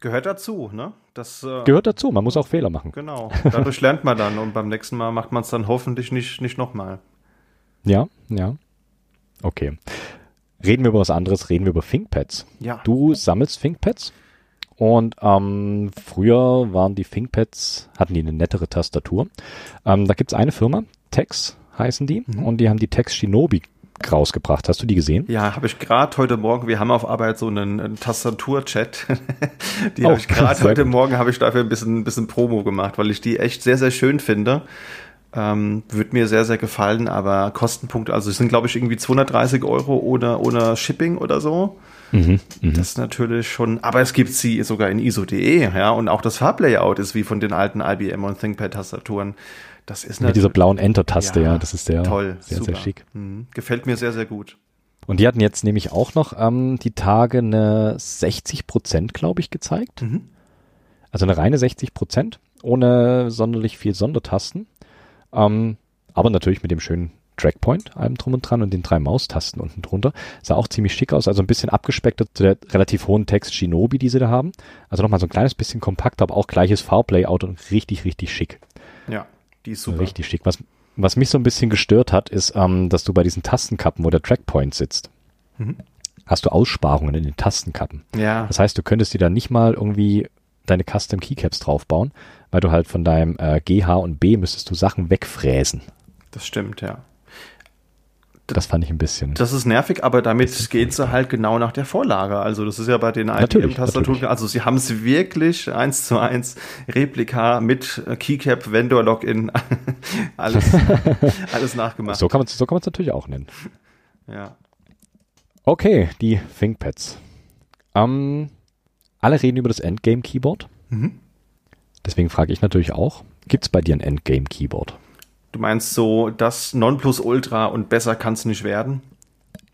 Gehört dazu, ne? Das äh, gehört dazu. Man muss auch Fehler machen. Genau. Dadurch lernt man dann und beim nächsten Mal macht man es dann hoffentlich nicht, nicht nochmal. Ja, ja. Okay. Reden wir über was anderes, reden wir über ThinkPads. Ja. Du sammelst ThinkPads und ähm, früher waren die ThinkPads, hatten die eine nettere Tastatur. Ähm, da gibt's eine Firma, Tex heißen die, mhm. und die haben die Tex Shinobi rausgebracht. Hast du die gesehen? Ja, habe ich gerade heute Morgen. Wir haben auf Arbeit so einen, einen Tastatur-Chat. die oh, habe ich gerade heute gut. Morgen habe ich dafür ein bisschen, ein bisschen Promo gemacht, weil ich die echt sehr, sehr schön finde. Ähm, wird mir sehr, sehr gefallen, aber Kostenpunkte, also es sind, glaube ich, irgendwie 230 Euro ohne, ohne Shipping oder so. Mhm, mh. Das ist natürlich schon, aber es gibt sie sogar in ISO.de, ja, und auch das Farblayout ist wie von den alten IBM und ThinkPad-Tastaturen. Das ist Mit dieser blauen Enter-Taste, ja, ja, das ist sehr, toll, sehr, super. sehr schick. Mhm. Gefällt mir sehr, sehr gut. Und die hatten jetzt nämlich auch noch ähm, die Tage eine 60 Prozent, glaube ich, gezeigt. Mhm. Also eine reine 60 Prozent, ohne sonderlich viel Sondertasten. Ähm, aber natürlich mit dem schönen Trackpoint allem drum und dran und den drei Maustasten unten drunter. Sah auch ziemlich schick aus, also ein bisschen abgespeckter zu der relativ hohen Text Shinobi, die sie da haben. Also nochmal so ein kleines bisschen kompakter, aber auch gleiches Farblayout und richtig, richtig schick. Ja. Die ist super. Richtig schick. Was, was mich so ein bisschen gestört hat, ist, ähm, dass du bei diesen Tastenkappen, wo der Trackpoint sitzt, mhm. hast du Aussparungen in den Tastenkappen. Ja. Das heißt, du könntest dir da nicht mal irgendwie deine Custom Keycaps draufbauen, weil du halt von deinem äh, GH und B müsstest du Sachen wegfräsen. Das stimmt, ja. Das fand ich ein bisschen. Das ist nervig, aber damit geht sie halt genau nach der Vorlage. Also das ist ja bei den IBM-Tastaturen, also sie haben es wirklich eins zu eins Replika mit Keycap, Vendor-Login, alles, alles nachgemacht. so kann man es so kann man's natürlich auch nennen. Ja. Okay, die ThinkPads. Ähm, alle reden über das Endgame-Keyboard. Mhm. Deswegen frage ich natürlich auch, gibt es bei dir ein Endgame-Keyboard? Du meinst so, das Nonplusultra und besser kann es nicht werden?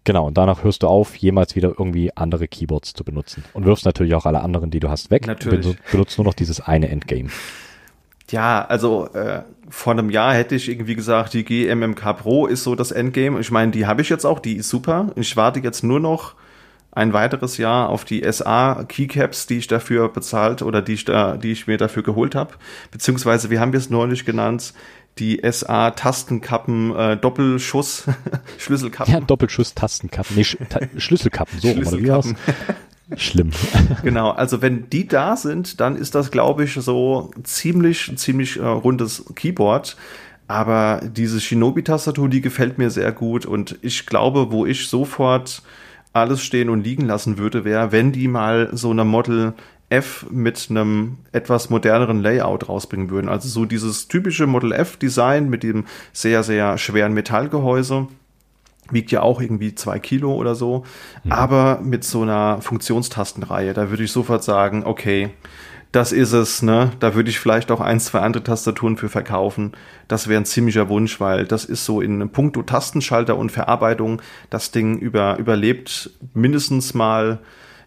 Genau, und danach hörst du auf, jemals wieder irgendwie andere Keyboards zu benutzen. Und wirfst natürlich auch alle anderen, die du hast, weg. Natürlich. Benutzt nur noch dieses eine Endgame. Ja, also äh, vor einem Jahr hätte ich irgendwie gesagt, die GMMK Pro ist so das Endgame. Ich meine, die habe ich jetzt auch, die ist super. Ich warte jetzt nur noch ein weiteres Jahr auf die SA Keycaps, die ich dafür bezahlt oder die ich da, die ich mir dafür geholt habe. Beziehungsweise, wie haben wir es neulich genannt? Die SA Tastenkappen äh, Doppelschuss Schlüsselkappen. Ja, Doppelschuss-Tastenkappen. Nee, Sch ta Schlüsselkappen, so wie war's? Schlimm. Genau, also wenn die da sind, dann ist das, glaube ich, so ziemlich, ziemlich äh, rundes Keyboard. Aber diese Shinobi-Tastatur, die gefällt mir sehr gut und ich glaube, wo ich sofort alles stehen und liegen lassen würde, wäre, wenn die mal so eine Model F mit einem etwas moderneren Layout rausbringen würden. Also so dieses typische Model F-Design mit dem sehr, sehr schweren Metallgehäuse wiegt ja auch irgendwie zwei Kilo oder so, aber mit so einer Funktionstastenreihe, da würde ich sofort sagen, okay, das ist es, ne? Da würde ich vielleicht auch ein, zwei andere Tastaturen für verkaufen. Das wäre ein ziemlicher Wunsch, weil das ist so in puncto Tastenschalter und Verarbeitung, das Ding über, überlebt mindestens mal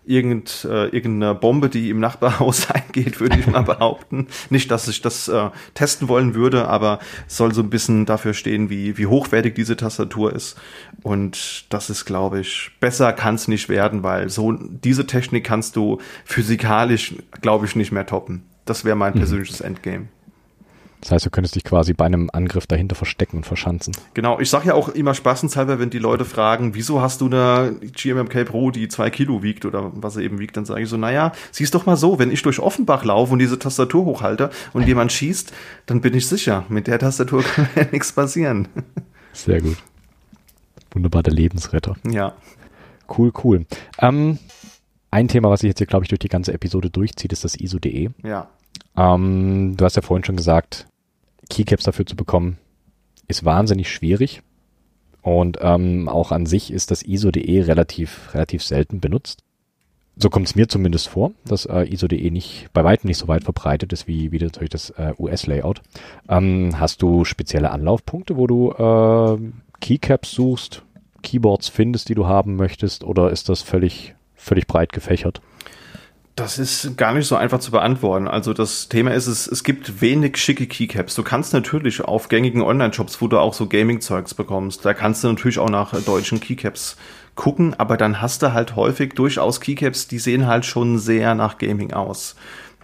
irgend, äh, irgendeine Bombe, die im Nachbarhaus eingeht, würde ich mal behaupten. Nicht, dass ich das äh, testen wollen würde, aber es soll so ein bisschen dafür stehen, wie, wie hochwertig diese Tastatur ist. Und das ist, glaube ich, besser kann es nicht werden, weil so diese Technik kannst du physikalisch, glaube ich, nicht mehr toppen. Das wäre mein persönliches Endgame. Das heißt, du könntest dich quasi bei einem Angriff dahinter verstecken und verschanzen. Genau, ich sage ja auch immer spaßenshalber, wenn die Leute fragen, wieso hast du eine GMMK Pro, die zwei Kilo wiegt oder was sie eben wiegt, dann sage ich so, naja, siehst doch mal so, wenn ich durch Offenbach laufe und diese Tastatur hochhalte und jemand schießt, dann bin ich sicher, mit der Tastatur kann mir nichts passieren. Sehr gut. Wunderbar, der Lebensretter. Ja. Cool, cool. Ähm, ein Thema, was sich jetzt hier, glaube ich, durch die ganze Episode durchzieht, ist das ISO.de. Ja. Ähm, du hast ja vorhin schon gesagt, Keycaps dafür zu bekommen, ist wahnsinnig schwierig. Und ähm, auch an sich ist das ISO.de relativ, relativ selten benutzt. So kommt es mir zumindest vor, dass äh, ISO.de nicht bei weitem nicht so weit verbreitet ist wie, wie natürlich das äh, US-Layout. Ähm, hast du spezielle Anlaufpunkte, wo du äh, Keycaps suchst, Keyboards findest, die du haben möchtest, oder ist das völlig, völlig breit gefächert? Das ist gar nicht so einfach zu beantworten. Also das Thema ist es, es gibt wenig schicke Keycaps. Du kannst natürlich auf gängigen Online-Shops, wo du auch so Gaming-Zeugs bekommst, da kannst du natürlich auch nach deutschen Keycaps gucken, aber dann hast du halt häufig durchaus Keycaps, die sehen halt schon sehr nach Gaming aus.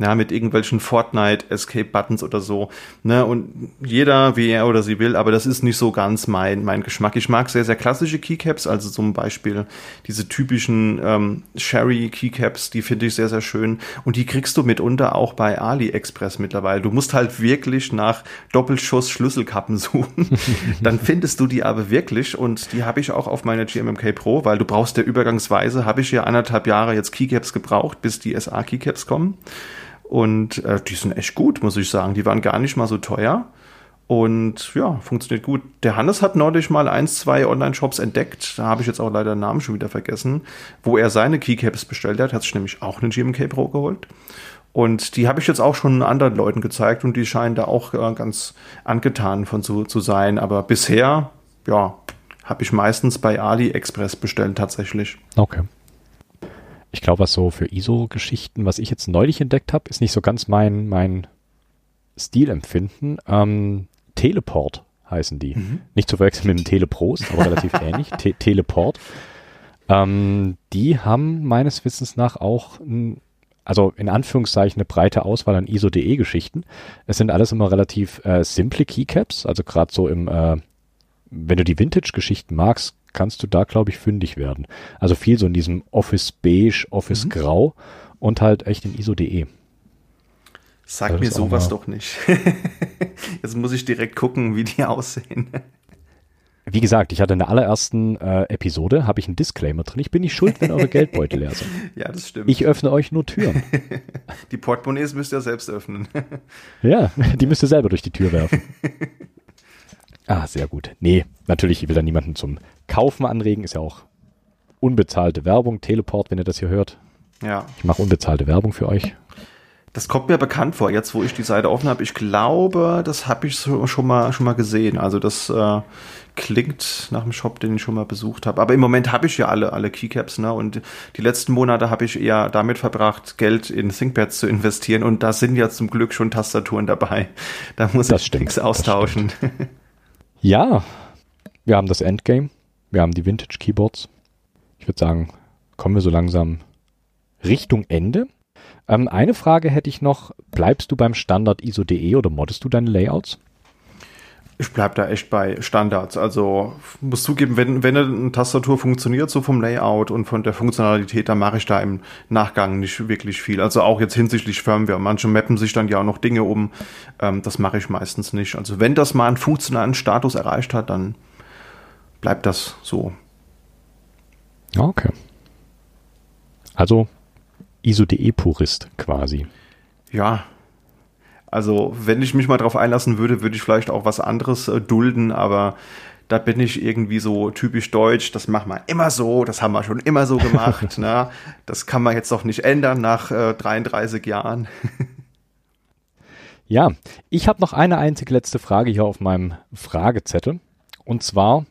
Ja, mit irgendwelchen Fortnite Escape Buttons oder so. Ne, und jeder, wie er oder sie will, aber das ist nicht so ganz mein, mein Geschmack. Ich mag sehr, sehr klassische Keycaps, also zum Beispiel diese typischen ähm, Sherry Keycaps, die finde ich sehr, sehr schön. Und die kriegst du mitunter auch bei AliExpress mittlerweile. Du musst halt wirklich nach Doppelschuss Schlüsselkappen suchen. Dann findest du die aber wirklich und die habe ich auch auf meiner GMMK Pro, weil du brauchst ja übergangsweise, habe ich ja anderthalb Jahre jetzt Keycaps gebraucht, bis die SA Keycaps kommen. Und äh, die sind echt gut, muss ich sagen. Die waren gar nicht mal so teuer. Und ja, funktioniert gut. Der Hannes hat neulich mal eins, zwei Online-Shops entdeckt. Da habe ich jetzt auch leider den Namen schon wieder vergessen, wo er seine Keycaps bestellt hat. Hat sich nämlich auch eine GMK Pro geholt. Und die habe ich jetzt auch schon anderen Leuten gezeigt und die scheinen da auch äh, ganz angetan von zu, zu sein. Aber bisher, ja, habe ich meistens bei AliExpress bestellt tatsächlich. Okay. Ich glaube, was so für ISO-Geschichten, was ich jetzt neulich entdeckt habe, ist nicht so ganz mein, mein Stilempfinden. Ähm, Teleport heißen die. Mhm. Nicht zu verwechseln mit dem Teleprost, aber relativ ähnlich. Te Teleport. Ähm, die haben meines Wissens nach auch, ein, also in Anführungszeichen, eine breite Auswahl an ISO.de-Geschichten. Es sind alles immer relativ äh, simple Keycaps, also gerade so im, äh, wenn du die Vintage-Geschichten magst, kannst du da, glaube ich, fündig werden. Also viel so in diesem Office Beige, Office mhm. Grau und halt echt in ISO.de. Sag mir sowas doch nicht. Jetzt muss ich direkt gucken, wie die aussehen. Wie gesagt, ich hatte in der allerersten äh, Episode, habe ich einen Disclaimer drin. Ich bin nicht schuld, wenn eure Geldbeutel leer sind. ja, das stimmt. Ich öffne euch nur Türen. die Portemonnaies müsst ihr selbst öffnen. ja, die müsst ihr selber durch die Tür werfen. Ah, sehr gut. Nee, natürlich, ich will da niemanden zum Kaufen anregen. Ist ja auch unbezahlte Werbung. Teleport, wenn ihr das hier hört. Ja. Ich mache unbezahlte Werbung für euch. Das kommt mir bekannt vor, jetzt wo ich die Seite offen habe. Ich glaube, das habe ich so, schon mal schon mal gesehen. Also das äh, klingt nach einem Shop, den ich schon mal besucht habe. Aber im Moment habe ich ja alle alle Keycaps, ne? Und die letzten Monate habe ich eher damit verbracht, Geld in ThinkPads zu investieren. Und da sind ja zum Glück schon Tastaturen dabei. Da muss das ich nichts austauschen. Ja, wir haben das Endgame. Wir haben die Vintage Keyboards. Ich würde sagen, kommen wir so langsam Richtung Ende. Ähm, eine Frage hätte ich noch. Bleibst du beim Standard ISO.de oder moddest du deine Layouts? Ich bleib da echt bei Standards. Also muss zugeben, wenn, wenn eine Tastatur funktioniert, so vom Layout und von der Funktionalität, dann mache ich da im Nachgang nicht wirklich viel. Also auch jetzt hinsichtlich Firmware. Manche mappen sich dann ja auch noch Dinge um. Ähm, das mache ich meistens nicht. Also wenn das mal einen funktionalen Status erreicht hat, dann bleibt das so. Okay. Also ISO.de-Purist quasi. Ja, also wenn ich mich mal drauf einlassen würde, würde ich vielleicht auch was anderes äh, dulden, aber da bin ich irgendwie so typisch deutsch, das machen wir immer so, das haben wir schon immer so gemacht. ne? Das kann man jetzt doch nicht ändern nach äh, 33 Jahren. ja, ich habe noch eine einzige letzte Frage hier auf meinem Fragezettel. Und zwar,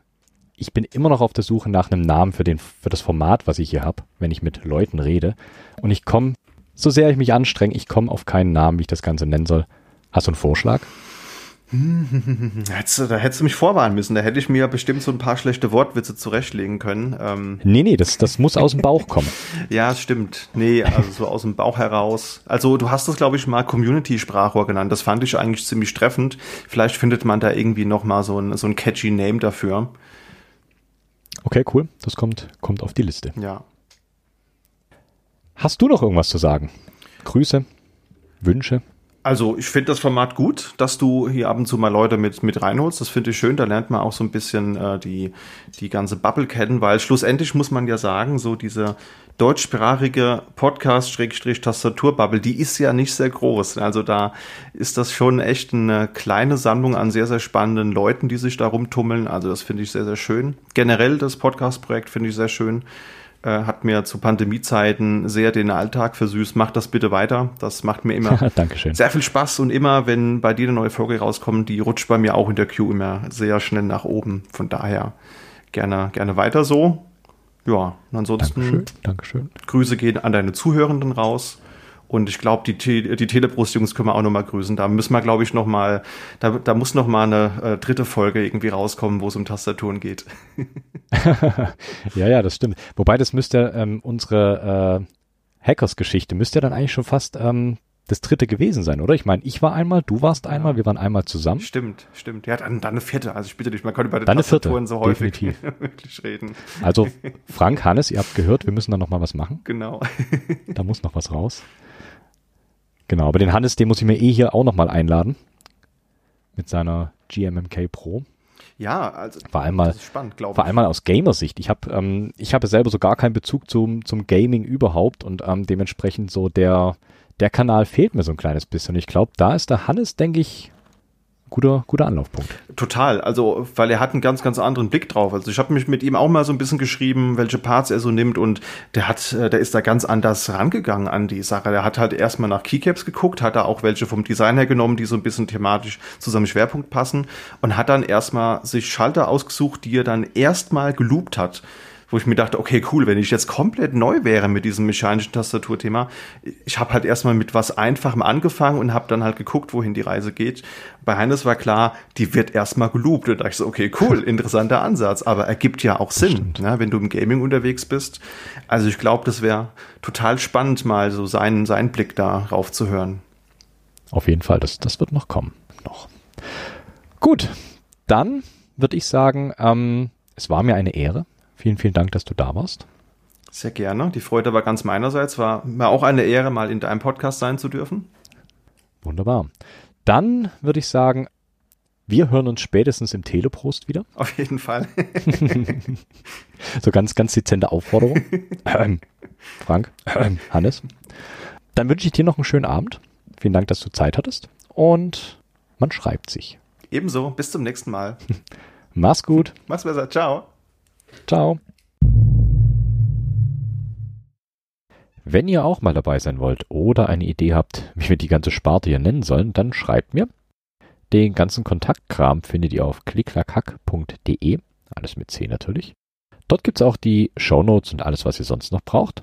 ich bin immer noch auf der Suche nach einem Namen für, den, für das Format, was ich hier habe, wenn ich mit Leuten rede. Und ich komme, so sehr ich mich anstrenge, ich komme auf keinen Namen, wie ich das Ganze nennen soll. Hast du einen Vorschlag? Hättest da hättest du mich vorwarnen müssen. Da hätte ich mir bestimmt so ein paar schlechte Wortwitze zurechtlegen können. Ähm. Nee, nee, das, das muss aus dem Bauch kommen. ja, stimmt. Nee, also so aus dem Bauch heraus. Also du hast das, glaube ich, mal Community-Sprachrohr genannt. Das fand ich eigentlich ziemlich treffend. Vielleicht findet man da irgendwie noch mal so ein, so ein catchy Name dafür. Okay, cool. Das kommt, kommt auf die Liste. Ja. Hast du noch irgendwas zu sagen? Grüße, Wünsche? Also ich finde das Format gut, dass du hier ab und zu mal Leute mit, mit reinholst. Das finde ich schön. Da lernt man auch so ein bisschen äh, die, die ganze Bubble kennen, weil schlussendlich muss man ja sagen, so diese deutschsprachige Podcast-Tastatur-Bubble, die ist ja nicht sehr groß. Also da ist das schon echt eine kleine Sammlung an sehr, sehr spannenden Leuten, die sich da rumtummeln. Also das finde ich sehr, sehr schön. Generell das Podcast-Projekt finde ich sehr schön. Äh, hat mir zu Pandemiezeiten sehr den Alltag versüßt. Mach das bitte weiter. Das macht mir immer sehr viel Spaß und immer, wenn bei dir eine neue Folge rauskommt, die rutscht bei mir auch in der Queue immer sehr schnell nach oben. Von daher gerne, gerne weiter so. Ja, und ansonsten Dankeschön. Dankeschön. Grüße gehen an deine Zuhörenden raus. Und ich glaube, die, die Telebrust-Jungs können wir auch nochmal grüßen. Da müssen wir, glaube ich, nochmal, da, da muss nochmal eine äh, dritte Folge irgendwie rauskommen, wo es um Tastaturen geht. ja, ja, das stimmt. Wobei das müsste ähm, unsere äh, Hackers-Geschichte müsste ja dann eigentlich schon fast ähm, das dritte gewesen sein, oder? Ich meine, ich war einmal, du warst ja. einmal, wir waren einmal zusammen. Stimmt, stimmt. Ja, dann, dann eine vierte. Also ich bitte dich, man kann über die Tastaturen so häufig wirklich reden. Also Frank, Hannes, ihr habt gehört, wir müssen da noch mal was machen. Genau. da muss noch was raus. Genau, aber den Hannes, den muss ich mir eh hier auch nochmal einladen. Mit seiner GMMK Pro. Ja, also vor allem mal, spannend, vor allem mal aus Gamersicht. Ich habe ähm, ich habe selber so gar keinen Bezug zum zum Gaming überhaupt und ähm, dementsprechend so der der Kanal fehlt mir so ein kleines bisschen. Und ich glaube, da ist der Hannes, denke ich, guter, guter Anlaufpunkt. Total, also weil er hat einen ganz, ganz anderen Blick drauf. Also ich habe mich mit ihm auch mal so ein bisschen geschrieben, welche Parts er so nimmt und der hat, äh, der ist da ganz anders rangegangen an die Sache. Der hat halt erstmal nach Keycaps geguckt, hat da auch welche vom Design her genommen, die so ein bisschen thematisch zu seinem Schwerpunkt passen und hat dann erstmal sich Schalter ausgesucht, die er dann erstmal geloopt hat wo ich mir dachte, okay, cool, wenn ich jetzt komplett neu wäre mit diesem mechanischen Tastaturthema, ich habe halt erstmal mit was Einfachem angefangen und habe dann halt geguckt, wohin die Reise geht. Bei Heines war klar, die wird erstmal geloopt. Und da dachte ich so, okay, cool, interessanter Ansatz, aber ergibt ja auch Sinn, ne, wenn du im Gaming unterwegs bist. Also ich glaube, das wäre total spannend, mal so seinen, seinen Blick darauf zu hören. Auf jeden Fall, das, das wird noch kommen. Noch. Gut, dann würde ich sagen, ähm, Es war mir eine Ehre. Vielen, vielen Dank, dass du da warst. Sehr gerne. Die Freude war ganz meinerseits. War mir auch eine Ehre, mal in deinem Podcast sein zu dürfen. Wunderbar. Dann würde ich sagen, wir hören uns spätestens im Teleprost wieder. Auf jeden Fall. so ganz, ganz dezente Aufforderung. Ähm, Frank, ähm, Hannes. Dann wünsche ich dir noch einen schönen Abend. Vielen Dank, dass du Zeit hattest. Und man schreibt sich. Ebenso. Bis zum nächsten Mal. Mach's gut. Mach's besser. Ciao. Ciao. Wenn ihr auch mal dabei sein wollt oder eine Idee habt, wie wir die ganze Sparte hier nennen sollen, dann schreibt mir. Den ganzen Kontaktkram findet ihr auf klicklackhack.de. Alles mit C natürlich. Dort gibt's auch die Shownotes und alles, was ihr sonst noch braucht.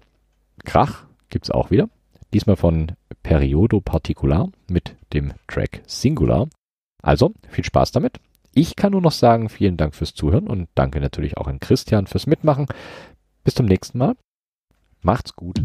Krach gibt's auch wieder. Diesmal von Periodo Particular mit dem Track Singular. Also, viel Spaß damit. Ich kann nur noch sagen, vielen Dank fürs Zuhören und danke natürlich auch an Christian fürs Mitmachen. Bis zum nächsten Mal. Macht's gut.